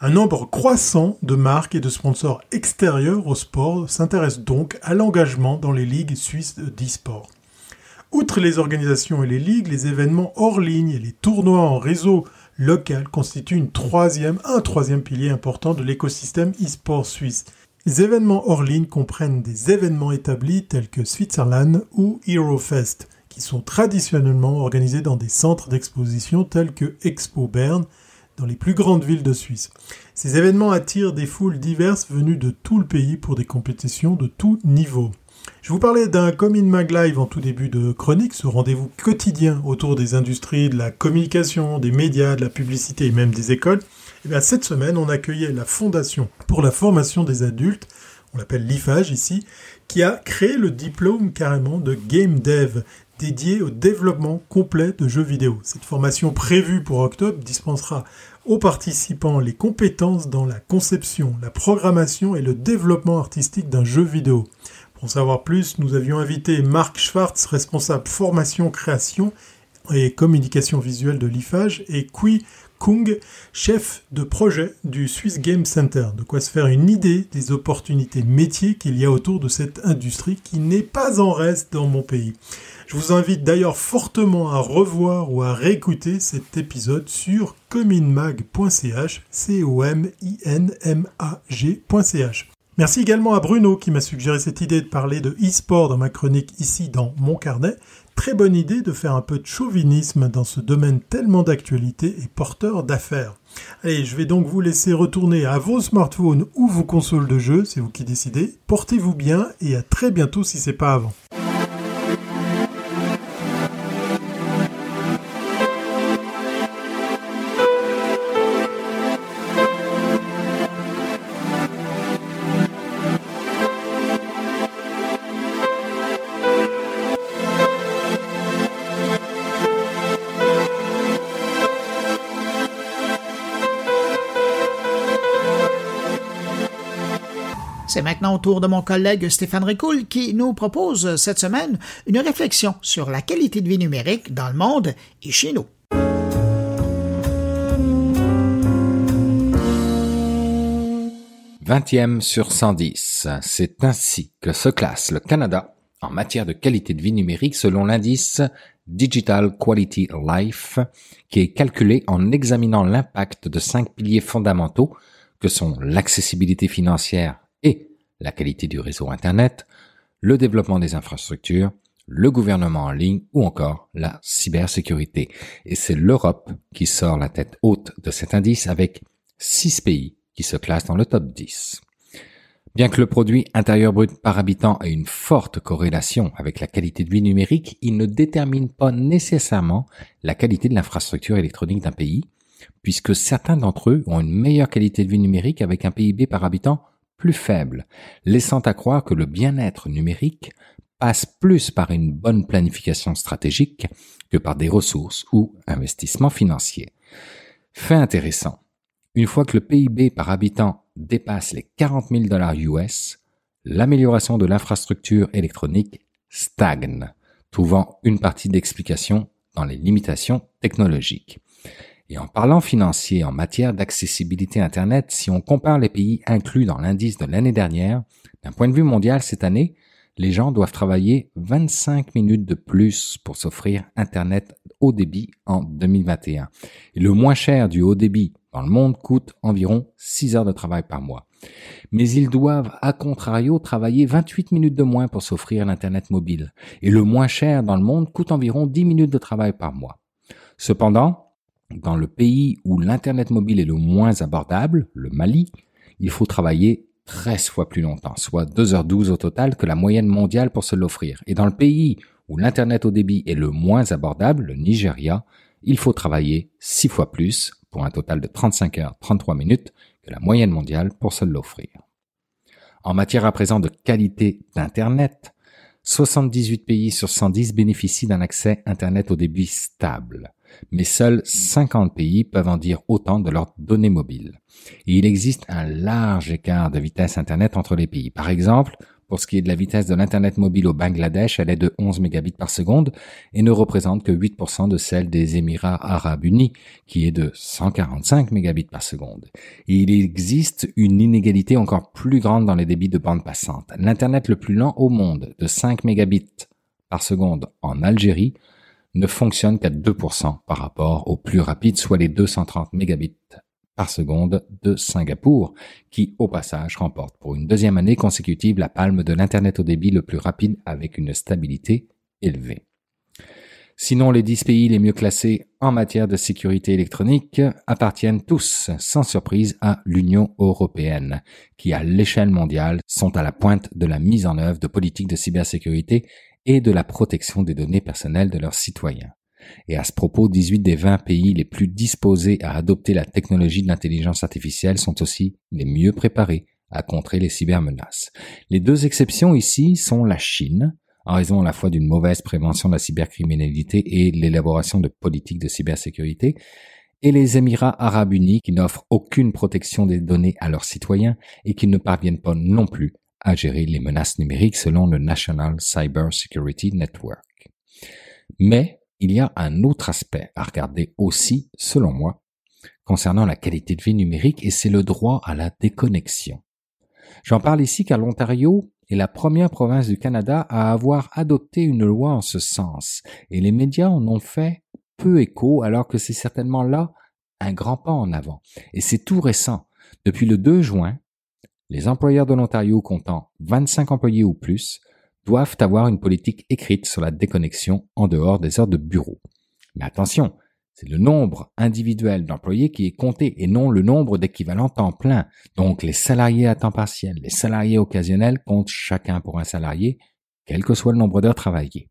Un nombre croissant de marques et de sponsors extérieurs au sport s'intéressent donc à l'engagement dans les ligues suisses d'e-sport. Outre les organisations et les ligues, les événements hors ligne et les tournois en réseau local constituent une troisième, un troisième pilier important de l'écosystème e-sport suisse. Les événements hors ligne comprennent des événements établis tels que Switzerland ou HeroFest, qui sont traditionnellement organisés dans des centres d'exposition tels que Expo Bern, dans les plus grandes villes de Suisse. Ces événements attirent des foules diverses venues de tout le pays pour des compétitions de tout niveau. Je vous parlais d'un Comin Mag Live en tout début de chronique, ce rendez-vous quotidien autour des industries, de la communication, des médias, de la publicité et même des écoles. Et eh bien, cette semaine, on accueillait la Fondation pour la formation des adultes, on l'appelle l'IFAGE ici, qui a créé le diplôme carrément de Game Dev, dédié au développement complet de jeux vidéo. Cette formation prévue pour octobre dispensera aux participants les compétences dans la conception, la programmation et le développement artistique d'un jeu vidéo. Pour en savoir plus, nous avions invité Marc Schwartz, responsable formation, création et communication visuelle de l'IFAGE, et Kui Kung, chef de projet du Swiss Game Center. De quoi se faire une idée des opportunités métiers qu'il y a autour de cette industrie qui n'est pas en reste dans mon pays. Je vous invite d'ailleurs fortement à revoir ou à réécouter cet épisode sur cominmag.ch, c o m. Merci également à Bruno qui m'a suggéré cette idée de parler de e-sport dans ma chronique ici dans mon carnet. Très bonne idée de faire un peu de chauvinisme dans ce domaine tellement d'actualité et porteur d'affaires. Allez, je vais donc vous laisser retourner à vos smartphones ou vos consoles de jeux, c'est vous qui décidez. Portez-vous bien et à très bientôt si c'est pas avant. Maintenant au tour de mon collègue Stéphane Ricoul qui nous propose cette semaine une réflexion sur la qualité de vie numérique dans le monde et chez nous. 20e sur 110. C'est ainsi que se classe le Canada en matière de qualité de vie numérique selon l'indice Digital Quality Life, qui est calculé en examinant l'impact de cinq piliers fondamentaux que sont l'accessibilité financière et la qualité du réseau Internet, le développement des infrastructures, le gouvernement en ligne ou encore la cybersécurité. Et c'est l'Europe qui sort la tête haute de cet indice avec six pays qui se classent dans le top 10. Bien que le produit intérieur brut par habitant ait une forte corrélation avec la qualité de vie numérique, il ne détermine pas nécessairement la qualité de l'infrastructure électronique d'un pays, puisque certains d'entre eux ont une meilleure qualité de vie numérique avec un PIB par habitant plus faible, laissant à croire que le bien-être numérique passe plus par une bonne planification stratégique que par des ressources ou investissements financiers. Fait intéressant. Une fois que le PIB par habitant dépasse les 40 000 dollars US, l'amélioration de l'infrastructure électronique stagne, trouvant une partie d'explication dans les limitations technologiques. Et en parlant financier en matière d'accessibilité Internet, si on compare les pays inclus dans l'indice de l'année dernière, d'un point de vue mondial cette année, les gens doivent travailler 25 minutes de plus pour s'offrir Internet haut débit en 2021. Et le moins cher du haut débit dans le monde coûte environ 6 heures de travail par mois. Mais ils doivent, à contrario, travailler 28 minutes de moins pour s'offrir l'Internet mobile. Et le moins cher dans le monde coûte environ 10 minutes de travail par mois. Cependant, dans le pays où l'Internet mobile est le moins abordable, le Mali, il faut travailler 13 fois plus longtemps, soit 2h12 au total que la moyenne mondiale pour se l'offrir. Et dans le pays où l'Internet au débit est le moins abordable, le Nigeria, il faut travailler 6 fois plus, pour un total de 35 heures 33 minutes, que la moyenne mondiale pour se l'offrir. En matière à présent de qualité d'Internet, 78 pays sur 110 bénéficient d'un accès Internet au débit stable mais seuls 50 pays peuvent en dire autant de leurs données mobiles. Et il existe un large écart de vitesse Internet entre les pays. Par exemple, pour ce qui est de la vitesse de l'Internet mobile au Bangladesh, elle est de 11 mégabits par seconde et ne représente que 8% de celle des Émirats arabes unis, qui est de 145 mégabits par seconde. Et il existe une inégalité encore plus grande dans les débits de bande passante. L'Internet le plus lent au monde, de 5 mégabits par seconde en Algérie, ne fonctionne qu'à 2% par rapport au plus rapide, soit les 230 mégabits par seconde de Singapour, qui au passage remporte pour une deuxième année consécutive la palme de l'Internet au débit le plus rapide avec une stabilité élevée. Sinon, les 10 pays les mieux classés en matière de sécurité électronique appartiennent tous, sans surprise, à l'Union européenne, qui à l'échelle mondiale sont à la pointe de la mise en œuvre de politiques de cybersécurité et de la protection des données personnelles de leurs citoyens. Et à ce propos, 18 des 20 pays les plus disposés à adopter la technologie de l'intelligence artificielle sont aussi les mieux préparés à contrer les cybermenaces. Les deux exceptions ici sont la Chine, en raison à la fois d'une mauvaise prévention de la cybercriminalité et l'élaboration de politiques de cybersécurité, et les Émirats arabes unis qui n'offrent aucune protection des données à leurs citoyens et qui ne parviennent pas non plus à gérer les menaces numériques selon le National Cyber Security Network. Mais il y a un autre aspect à regarder aussi, selon moi, concernant la qualité de vie numérique, et c'est le droit à la déconnexion. J'en parle ici car l'Ontario est la première province du Canada à avoir adopté une loi en ce sens, et les médias en ont fait peu écho alors que c'est certainement là un grand pas en avant. Et c'est tout récent. Depuis le 2 juin, les employeurs de l'Ontario comptant 25 employés ou plus doivent avoir une politique écrite sur la déconnexion en dehors des heures de bureau. Mais attention, c'est le nombre individuel d'employés qui est compté et non le nombre d'équivalents temps plein. Donc les salariés à temps partiel, les salariés occasionnels comptent chacun pour un salarié, quel que soit le nombre d'heures travaillées.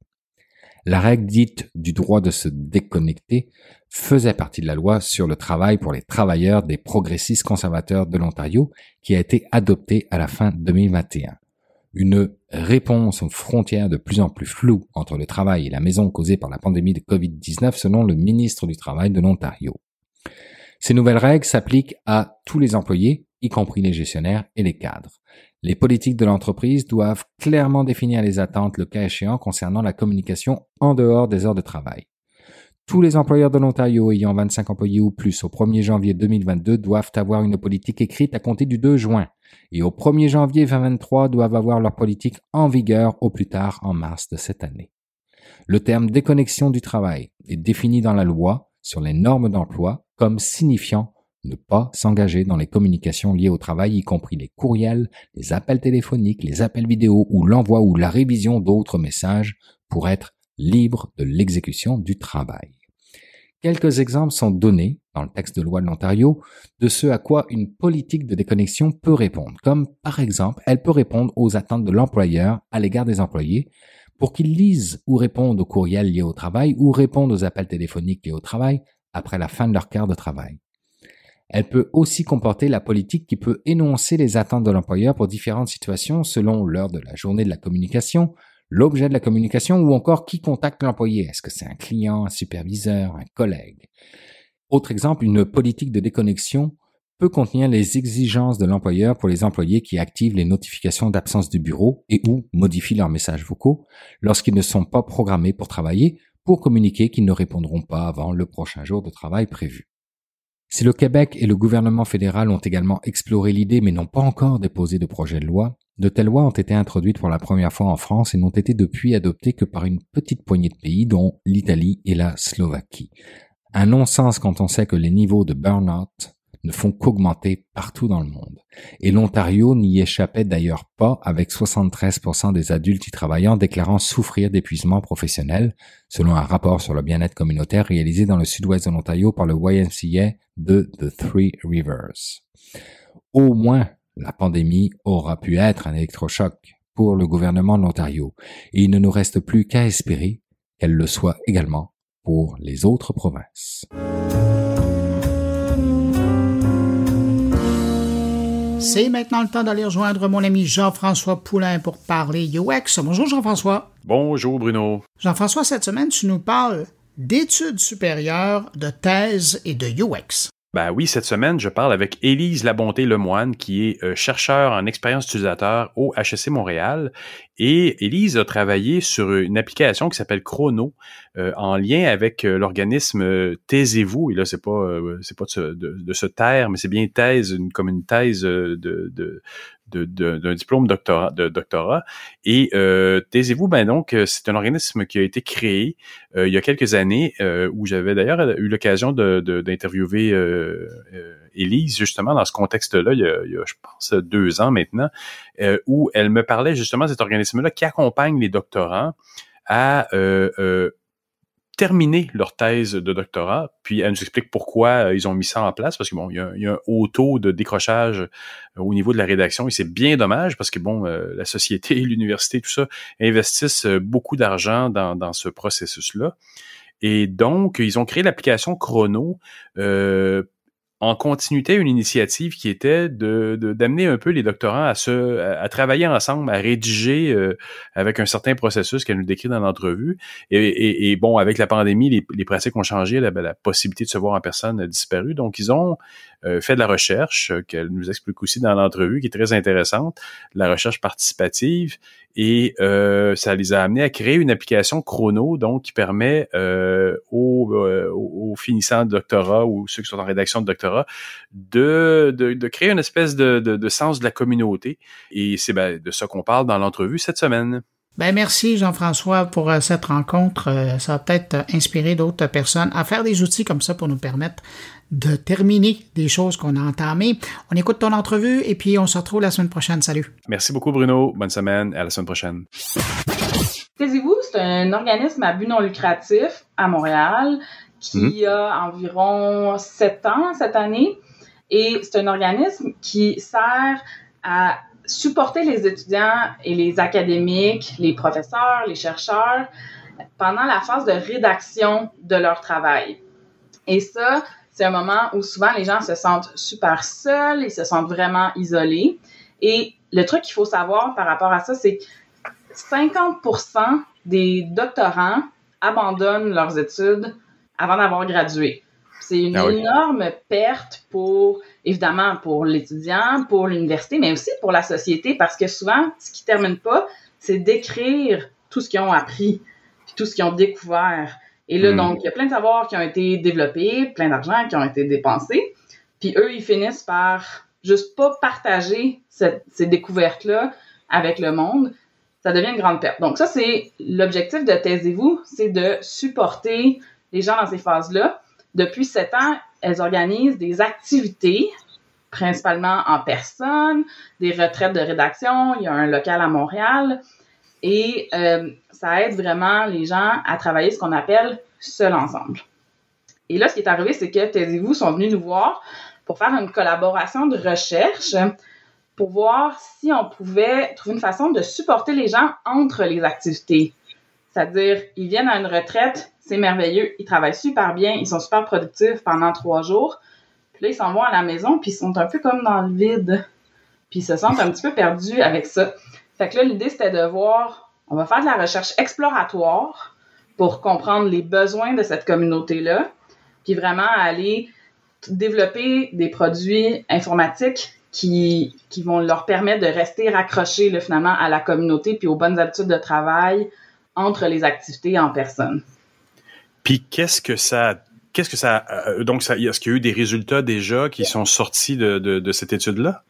La règle dite du droit de se déconnecter faisait partie de la loi sur le travail pour les travailleurs des progressistes conservateurs de l'Ontario qui a été adoptée à la fin 2021. Une réponse aux frontières de plus en plus floues entre le travail et la maison causée par la pandémie de Covid-19 selon le ministre du Travail de l'Ontario. Ces nouvelles règles s'appliquent à tous les employés y compris les gestionnaires et les cadres. Les politiques de l'entreprise doivent clairement définir les attentes le cas échéant concernant la communication en dehors des heures de travail. Tous les employeurs de l'Ontario ayant 25 employés ou plus au 1er janvier 2022 doivent avoir une politique écrite à compter du 2 juin et au 1er janvier 2023 doivent avoir leur politique en vigueur au plus tard en mars de cette année. Le terme déconnexion du travail est défini dans la loi sur les normes d'emploi comme signifiant ne pas s'engager dans les communications liées au travail, y compris les courriels, les appels téléphoniques, les appels vidéo ou l'envoi ou la révision d'autres messages pour être libre de l'exécution du travail. Quelques exemples sont donnés dans le texte de loi de l'Ontario de ce à quoi une politique de déconnexion peut répondre, comme par exemple, elle peut répondre aux attentes de l'employeur à l'égard des employés pour qu'ils lisent ou répondent aux courriels liés au travail ou répondent aux appels téléphoniques liés au travail après la fin de leur quart de travail. Elle peut aussi comporter la politique qui peut énoncer les attentes de l'employeur pour différentes situations selon l'heure de la journée de la communication, l'objet de la communication ou encore qui contacte l'employé. Est-ce que c'est un client, un superviseur, un collègue? Autre exemple, une politique de déconnexion peut contenir les exigences de l'employeur pour les employés qui activent les notifications d'absence du bureau et ou modifient leurs messages vocaux lorsqu'ils ne sont pas programmés pour travailler pour communiquer qu'ils ne répondront pas avant le prochain jour de travail prévu. Si le Québec et le gouvernement fédéral ont également exploré l'idée mais n'ont pas encore déposé de projet de loi, de telles lois ont été introduites pour la première fois en France et n'ont été depuis adoptées que par une petite poignée de pays dont l'Italie et la Slovaquie. Un non-sens quand on sait que les niveaux de burn-out ne font qu'augmenter partout dans le monde. Et l'Ontario n'y échappait d'ailleurs pas avec 73% des adultes y travaillant déclarant souffrir d'épuisement professionnel, selon un rapport sur le bien-être communautaire réalisé dans le sud-ouest de l'Ontario par le YMCA de The Three Rivers. Au moins, la pandémie aura pu être un électrochoc pour le gouvernement de l'Ontario, et il ne nous reste plus qu'à espérer qu'elle le soit également pour les autres provinces. C'est maintenant le temps d'aller rejoindre mon ami Jean-François Poulain pour parler UX. Bonjour Jean-François. Bonjour Bruno. Jean-François, cette semaine, tu nous parles d'études supérieures, de thèses et de UX. Ben oui, cette semaine, je parle avec Élise Labonté-Lemoine, qui est euh, chercheur en expérience utilisateur au HSC Montréal. Et Élise a travaillé sur une application qui s'appelle Chrono, euh, en lien avec euh, l'organisme Taisez-vous. Et là, c'est pas c'est pas de se, de, taire, mais c'est bien thèse, une, comme une thèse de, de, d'un diplôme doctorat, de doctorat. Et euh, taisez-vous, ben donc, euh, c'est un organisme qui a été créé euh, il y a quelques années, où j'avais d'ailleurs eu l'occasion d'interviewer Élise, justement, dans ce contexte-là, il, y a, je pense, deux ans maintenant, où elle me parlait justement de cet organisme-là qui accompagne les doctorants à terminé leur thèse de doctorat, puis elle nous explique pourquoi euh, ils ont mis ça en place, parce que bon, il y a, un haut taux de décrochage euh, au niveau de la rédaction, et c'est bien dommage, parce que bon, euh, la société, l'université, tout ça, investissent beaucoup d'argent dans, dans ce processus-là. Et donc, ils ont créé l'application Chrono euh, en continuité une initiative qui était de d'amener un peu les doctorants à se à, travailler ensemble, à rédiger euh, avec un certain processus qu'elle nous décrit dans l'entrevue. Et, bon, avec la pandémie, les, les pratiques ont changé, la, la, possibilité de se voir en personne a disparu. Donc, ils ont fait de la recherche, euh, qu'elle nous explique aussi dans l'entrevue, qui est très intéressante, la recherche participative, et euh, ça les a amenés à créer une application chrono, donc qui permet aux, aux, finissants de doctorat ou ceux qui sont en rédaction de doctorat de, de, créer une espèce de, de, de, sens de la communauté. Et c'est ben, de ça qu'on parle dans l'entrevue cette semaine. Ben merci Jean-François pour euh, cette rencontre. Euh, ça va peut-être euh, inspirer d'autres personnes à faire des outils comme ça pour nous permettre de terminer des choses qu'on a entamées. On écoute ton entrevue et puis on se retrouve la semaine prochaine. Salut. Merci beaucoup Bruno. Bonne semaine. À la semaine prochaine. Taisez-vous, c'est un organisme à but non lucratif à Montréal qui mhm. a environ sept ans cette année et c'est un organisme qui sert à supporter les étudiants et les académiques, les professeurs, les chercheurs pendant la phase de rédaction de leur travail. Et ça, c'est un moment où souvent les gens se sentent super seuls, ils se sentent vraiment isolés. Et le truc qu'il faut savoir par rapport à ça, c'est que 50% des doctorants abandonnent leurs études avant d'avoir gradué. C'est une Ah oui. énorme perte pour, évidemment, pour l'étudiant, pour l'université, mais aussi pour la société, parce que souvent, ce qui termine pas, c'est d'écrire tout ce qu'ils ont appris, puis tout ce qu'ils ont découvert. Et là, Mm. donc, il y a plein de savoirs qui ont été développés, plein d'argent qui ont été dépensés, puis eux, ils finissent par juste pas partager cette- ces découvertes-là avec le monde. Ça devient une grande perte. Donc ça, c'est l'objectif de Taisez-vous, c'est de supporter les gens dans ces phases-là. Depuis sept ans, elles organisent des activités, principalement en personne, des retraites de rédaction. Il y a un local à Montréal. Et euh, ça aide vraiment les gens à travailler ce qu'on appelle seul ensemble. Et là, ce qui est arrivé, c'est que Taisez-vous sont venus nous voir pour faire une collaboration de recherche pour voir si on pouvait trouver une façon de supporter les gens entre les activités. C'est-à-dire, ils viennent à une retraite, c'est merveilleux, ils travaillent super bien, ils sont super productifs pendant trois jours. Puis là, ils s'en vont à la maison, puis ils sont un peu comme dans le vide. Puis ils se sentent un petit peu perdus avec ça. Fait que là, l'idée, c'était de voir, on va faire de la recherche exploratoire pour comprendre les besoins de cette communauté-là, puis vraiment aller développer des produits informatiques qui, vont leur permettre de rester raccrochés finalement à la communauté puis aux bonnes habitudes de travail entre les activités en personne. Puis qu'est-ce que ça qu'est-ce que ça euh, donc ça est-ce qu'il y a eu des résultats déjà qui sont sortis de, de, de cette étude-là?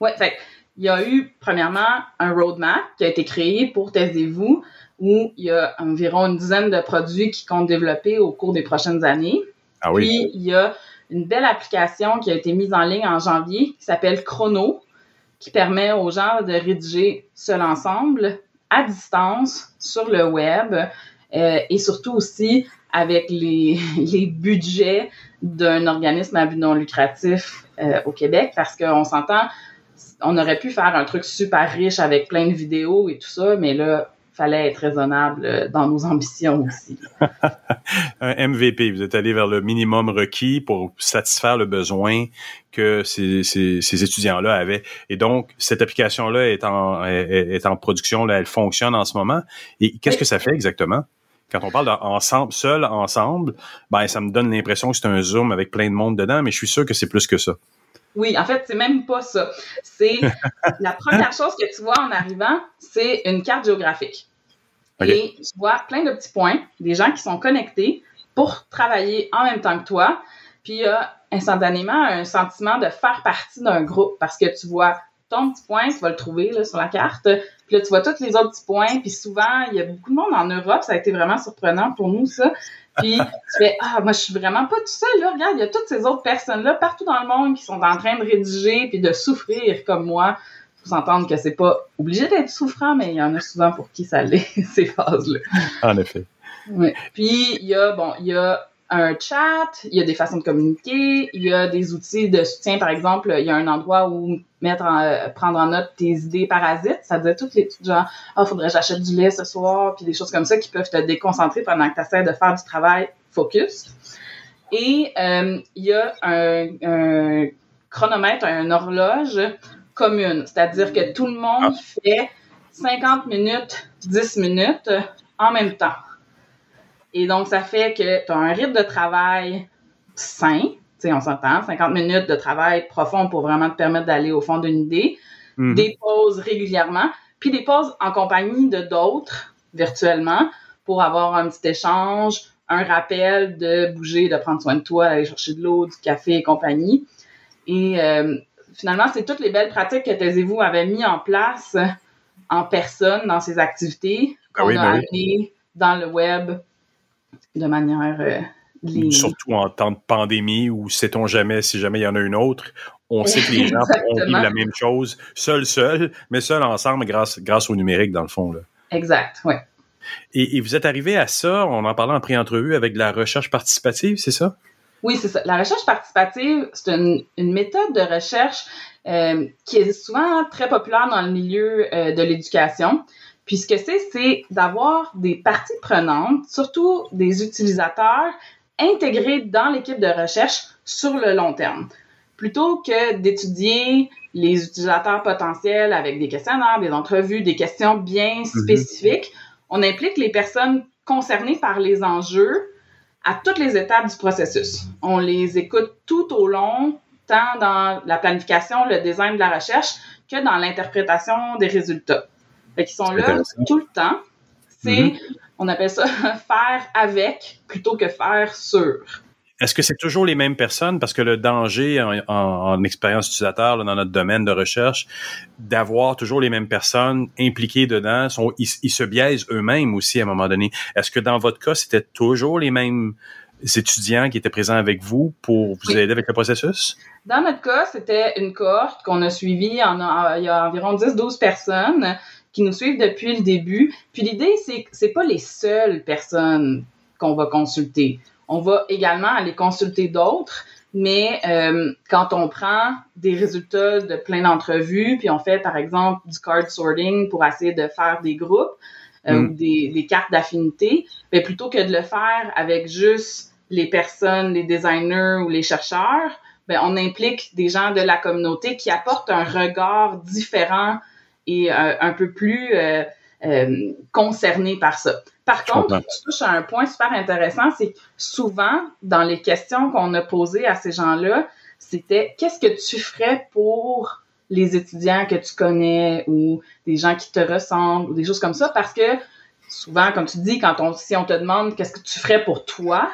Ouais, fait il y a eu premièrement un roadmap qui a été créé pour Taisez-vous où il y a environ une dizaine de produits qui comptent développer au cours des prochaines années. Ah oui. Puis, il y a une belle application qui a été mise en ligne en janvier qui s'appelle Chrono, qui permet aux gens de rédiger seul ensemble, à distance, sur le web, euh, et surtout aussi avec les, les budgets d'un organisme à but non lucratif euh, au Québec, parce qu'on s'entend, on aurait pu faire un truc super riche avec plein de vidéos et tout ça, mais là, fallait être raisonnable dans nos ambitions aussi. Un MVP, vous êtes allé vers le minimum requis pour satisfaire le besoin que ces, ces, ces étudiants-là avaient. Et donc, cette application-là est en, est, est en production, là, elle fonctionne en ce moment. Et qu'est-ce que ça fait exactement? Quand on parle d'ensemble, seul, ensemble, ben, ça me donne l'impression que c'est un Zoom avec plein de monde dedans, mais je suis sûr que c'est plus que ça. Oui, en fait, c'est même pas ça. C'est la première chose que tu vois en arrivant, c'est une carte géographique. Okay. Et tu vois plein de petits points, des gens qui sont connectés pour travailler en même temps que toi. Puis il y a instantanément un sentiment de faire partie d'un groupe parce que tu vois ton petit point, tu vas le trouver là, sur la carte. Puis là, tu vois tous les autres petits points. Puis souvent, il y a beaucoup de monde en Europe. Ça a été vraiment surprenant pour nous, ça. Puis tu fais Ah, moi, je suis vraiment pas tout seul. Là. Regarde, il y a toutes ces autres personnes-là partout dans le monde qui sont en train de rédiger puis de souffrir comme moi. Il faut s'entendre que c'est pas obligé d'être souffrant, mais il y en a souvent pour qui ça l'est, ces phases-là. En effet. Oui. Puis il y a, bon, il y a un chat, il y a des façons de communiquer, il y a des outils de soutien, par exemple, il y a un endroit où mettre en, euh, prendre en note tes idées parasites, ça veut dire toutes les trucs genre ah faudrait que j'achète du lait ce soir, puis des choses comme ça qui peuvent te déconcentrer pendant que tu essaies de faire du travail focus. Et euh, il y a un, un chronomètre, une horloge commune, c'est-à-dire que tout le monde fait 50 minutes, 10 minutes en même temps. Et donc, ça fait que tu as un rythme de travail sain, tu sais, on s'entend, 50 minutes de travail profond pour vraiment te permettre d'aller au fond d'une idée, Mhm. des pauses régulièrement, puis des pauses en compagnie de d'autres virtuellement pour avoir un petit échange, un rappel de bouger, de prendre soin de toi, d'aller chercher de l'eau, du café et compagnie. Et euh, finalement, c'est toutes les belles pratiques que Taisez-vous avait mis en place en personne dans ces activités Ah qu'on oui, a ben oui. amenées dans le web de manière euh, linéaire. Surtout en temps de pandémie où sait-on jamais si jamais il y en a une autre, on sait que les gens pourront vivre la même chose, seul, seul, mais seul ensemble grâce, grâce au numérique dans le fond. Là. Exact, oui. Et, et vous êtes arrivé à ça, on en parlait en pré-entrevue, avec de la recherche participative, c'est ça? Oui, c'est ça. La recherche participative, c'est une, une méthode de recherche euh, qui est souvent très populaire dans le milieu euh, de l'éducation. Puis ce que c'est, c'est d'avoir des parties prenantes, surtout des utilisateurs, intégrés dans l'équipe de recherche sur le long terme. Plutôt que d'étudier les utilisateurs potentiels avec des questionnaires, des entrevues, des questions bien spécifiques, on implique les personnes concernées par les enjeux à toutes les étapes du processus. On les écoute tout au long, tant dans la planification, le design de la recherche, que dans l'interprétation des résultats. Fait qu'ils sont là tout le temps. C'est, mm-hmm. on appelle ça faire avec plutôt que faire sur. Est-ce que c'est toujours les mêmes personnes? Parce que le danger en, expérience utilisateur dans notre domaine de recherche, d'avoir toujours les mêmes personnes impliquées dedans, sont, ils, se biaisent eux-mêmes aussi à un moment donné. Est-ce que dans votre cas, c'était toujours les mêmes étudiants qui étaient présents avec vous pour vous aider avec le processus? Dans notre cas, c'était une cohorte qu'on a suivie en, il y a environ 10-12 personnes qui nous suivent depuis le début. Puis l'idée, c'est que c'est pas les seules personnes qu'on va consulter. On va également aller consulter d'autres, mais euh, quand on prend des résultats de plein d'entrevues, puis on fait par exemple du card sorting pour essayer de faire des groupes euh, mm. ou des, cartes d'affinité, mais ben, plutôt que de le faire avec juste les personnes, les designers ou les chercheurs, ben on implique des gens de la communauté qui apportent un regard différent euh, un peu plus concerné par ça. Par contre, tu touches à un point super intéressant, c'est que souvent, dans les questions qu'on a posées à ces gens-là, c'était qu'est-ce que tu ferais pour les étudiants que tu connais ou des gens qui te ressemblent ou des choses comme ça, parce que souvent, comme tu dis, quand on, si on te demande qu'est-ce que tu ferais pour toi,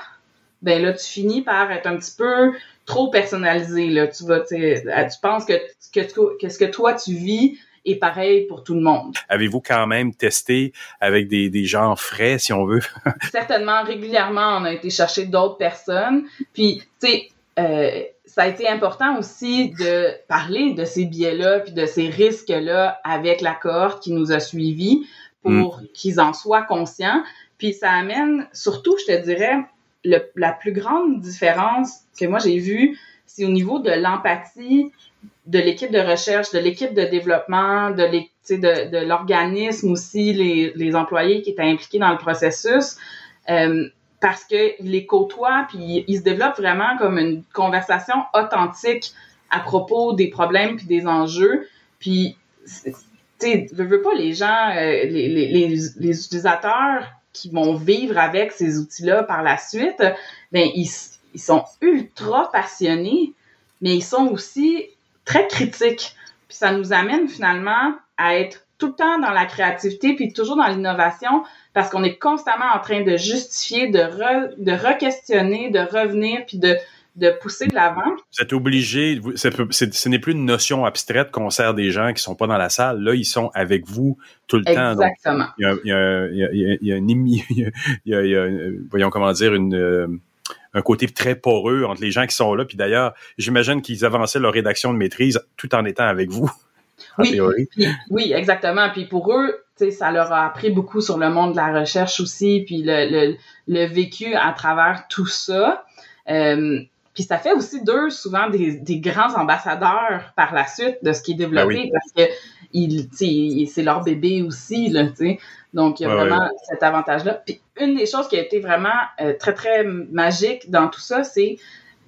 ben là, tu finis par être un petit peu trop personnalisé. Là. Tu vas, tu penses que, que, qu'est-ce que toi tu vis et pareil pour tout le monde. Avez-vous quand même testé avec des, des gens frais, si on veut? Certainement, régulièrement, on a été chercher d'autres personnes. Puis, tu sais, euh, ça a été important aussi de parler de ces biais-là puis de ces risques-là avec la cohorte qui nous a suivis pour mm. qu'ils en soient conscients. Puis ça amène, surtout, je te dirais, le, la plus grande différence que moi j'ai vue, c'est au niveau de l'empathie de l'équipe de recherche, de l'équipe de développement, de de, l'organisme aussi, les, les, employés qui étaient impliqués dans le processus, euh, parce qu'ils les côtoient, puis ils se développent vraiment comme une conversation authentique à propos des problèmes puis des enjeux. Puis, tu sais, veux pas les gens, euh, les, les, les, utilisateurs qui vont vivre avec ces outils-là par la suite, ben ils, ils sont ultra passionnés, mais ils sont aussi très critique. Puis ça nous amène finalement à être tout le temps dans la créativité, puis toujours dans l'innovation, parce qu'on est constamment en train de justifier, de, re, de re-questionner, de revenir, puis de, de pousser de l'avant. Vous êtes obligé, ce n'est plus une notion abstraite qu'on sert des gens qui sont pas dans la salle. Là, ils sont avec vous tout le temps. Exactement. il y a, il y voyons comment dire, une un côté très poreux entre les gens qui sont là. Puis d'ailleurs, j'imagine qu'ils avançaient leur rédaction de maîtrise tout en étant avec vous. oui, oui, exactement. Puis pour eux, ça leur a appris beaucoup sur le monde de la recherche aussi, puis le, le, vécu à travers tout ça. Euh, puis ça fait aussi d'eux souvent des, des, grands ambassadeurs par la suite de ce qui est développé ben parce que c'est leur bébé aussi, là, tu sais. Donc, il y a vraiment cet avantage-là. Puis une des choses qui a été vraiment euh, très, très magique dans tout ça, c'est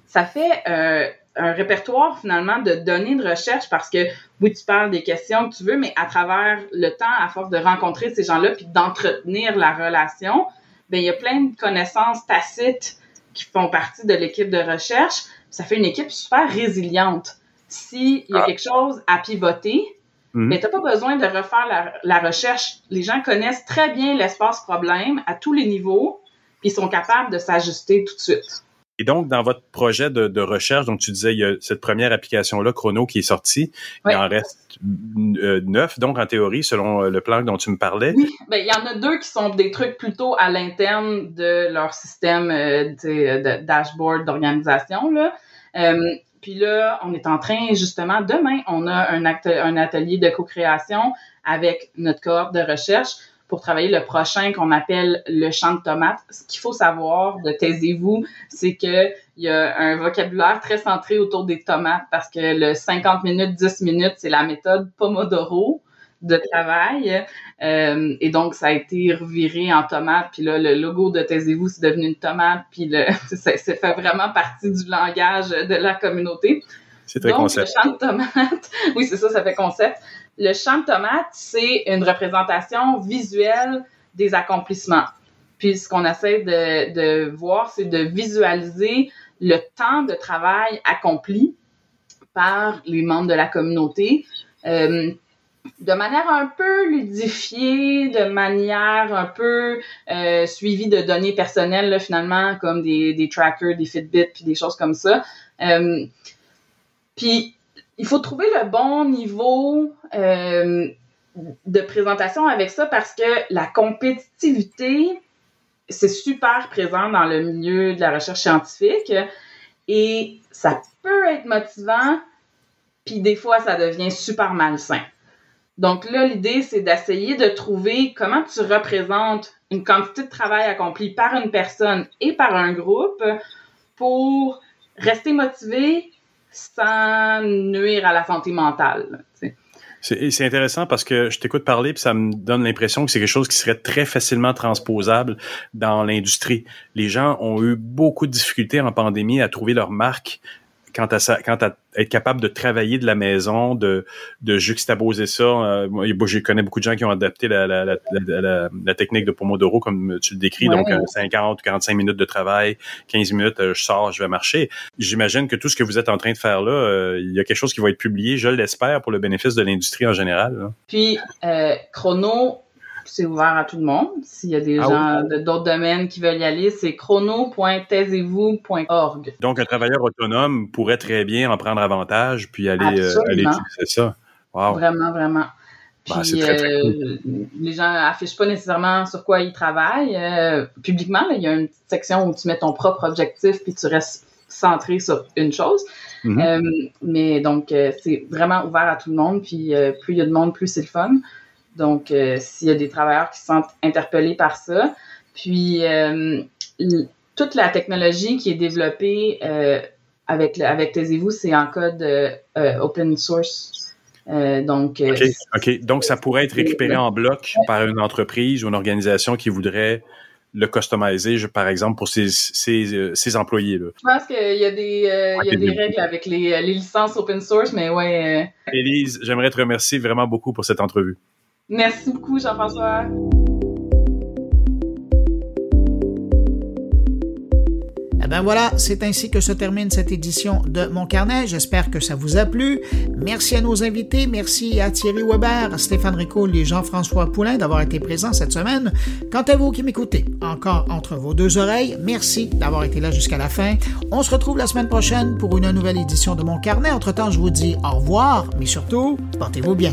ça fait euh, un répertoire finalement de données de recherche parce que oui, tu parles des questions que tu veux, mais à travers le temps, à force de rencontrer ces gens-là puis d'entretenir la relation, ben il y a plein de connaissances tacites qui font partie de l'équipe de recherche. Ça fait une équipe super résiliente. S'il y a ah. quelque chose à pivoter, Mhm. Mais tu n'as pas besoin de refaire la, recherche. Les gens connaissent très bien l'espace problème à tous les niveaux, puis ils sont capables de s'ajuster tout de suite. Et donc, dans votre projet de, recherche, donc tu disais, il y a cette première application-là, Chrono, qui est sortie. Il en reste euh, neuf, donc en théorie, selon euh, le plan dont tu me parlais. Oui, ben, il y en a deux qui sont des trucs plutôt à l'interne de leur système euh, de dashboard d'organisation. Puis là, on est en train, justement, demain, on a un, atelier de co-création avec notre cohorte de recherche pour travailler le prochain qu'on appelle le champ de tomates. Ce qu'il faut savoir de Taisez-vous, c'est que il y a un vocabulaire très centré autour des tomates parce que le 50 minutes, 10 minutes, c'est la méthode Pomodoro de travail. Euh, et donc, ça a été reviré en tomate. Puis là, le logo de Taisez-vous, c'est devenu une tomate. Puis le, ça, fait vraiment partie du langage de la communauté. C'est très donc, Le champ de tomate, oui, c'est ça, ça fait concept. Le champ de tomate, c'est une représentation visuelle des accomplissements. Puis ce qu'on essaie de, de voir, c'est de visualiser le temps de travail accompli par les membres de la communauté. Euh, de manière un peu ludifiée, de manière un peu euh, suivie de données personnelles, finalement, comme des, des trackers, des Fitbit, puis des choses comme ça. Euh, puis, il faut trouver le bon niveau euh, de présentation avec ça parce que la compétitivité, c'est super présent dans le milieu de la recherche scientifique et ça peut être motivant, puis des fois, ça devient super malsain. Donc là, l'idée, c'est d'essayer de trouver comment tu représentes une quantité de travail accompli par une personne et par un groupe pour rester motivé sans nuire à la santé mentale. C'est intéressant parce que je t'écoute parler puis ça me donne l'impression que c'est quelque chose qui serait très facilement transposable dans l'industrie. Les gens ont eu beaucoup de difficultés en pandémie à trouver leur marque quant à ça, quant à être capable de travailler de la maison, de, de juxtaposer ça. Euh, moi, je connais beaucoup de gens qui ont adapté la, la, la, la, technique de Pomodoro, comme tu le décris, donc 50 ou 45 minutes de travail, 15 minutes, euh, je sors, je vais marcher. J'imagine que tout ce que vous êtes en train de faire là, euh, il y a quelque chose qui va être publié, je l'espère, pour le bénéfice de l'industrie en général. Puis, euh, Chrono c'est ouvert à tout le monde. S'il y a des ah gens d'autres domaines qui veulent y aller, c'est chrono.taisez-vous.org. Donc, un travailleur autonome pourrait très bien en prendre avantage puis aller, euh, aller utiliser ça. Vraiment, vraiment. Bah, puis, euh, les gens affichent pas nécessairement sur quoi ils travaillent. Euh, publiquement, il y a une petite section où tu mets ton propre objectif puis tu restes centré sur une chose. Mm-hmm. mais donc, c'est vraiment ouvert à tout le monde. Puis, plus il y a de monde, plus c'est le fun. Donc, euh, s'il y a des travailleurs qui se sentent interpellés par ça, puis euh, toute la technologie qui est développée euh, avec avec Taisez-vous, c'est en code open source. donc, OK. Donc, ça pourrait être récupéré en bloc par une entreprise ou une organisation qui voudrait le customiser, par exemple, pour ses, ses, employés. Là. Je pense qu'il y a des, il y a des règles avec les, les, licences open source, mais ouais. Élise, j'aimerais te remercier vraiment beaucoup pour cette entrevue. Merci beaucoup, Jean-François. Eh ben voilà, c'est ainsi que se termine cette édition de Mon Carnet. J'espère que ça vous a plu. Merci à nos invités. Merci à Thierry Weber, Stéphane Ricoul et Jean-François Poulain d'avoir été présents cette semaine. Quant à vous qui m'écoutez, encore entre vos deux oreilles, merci d'avoir été là jusqu'à la fin. On se retrouve la semaine prochaine pour une nouvelle édition de Mon Carnet. Entre-temps, je vous dis au revoir, mais surtout, portez-vous bien.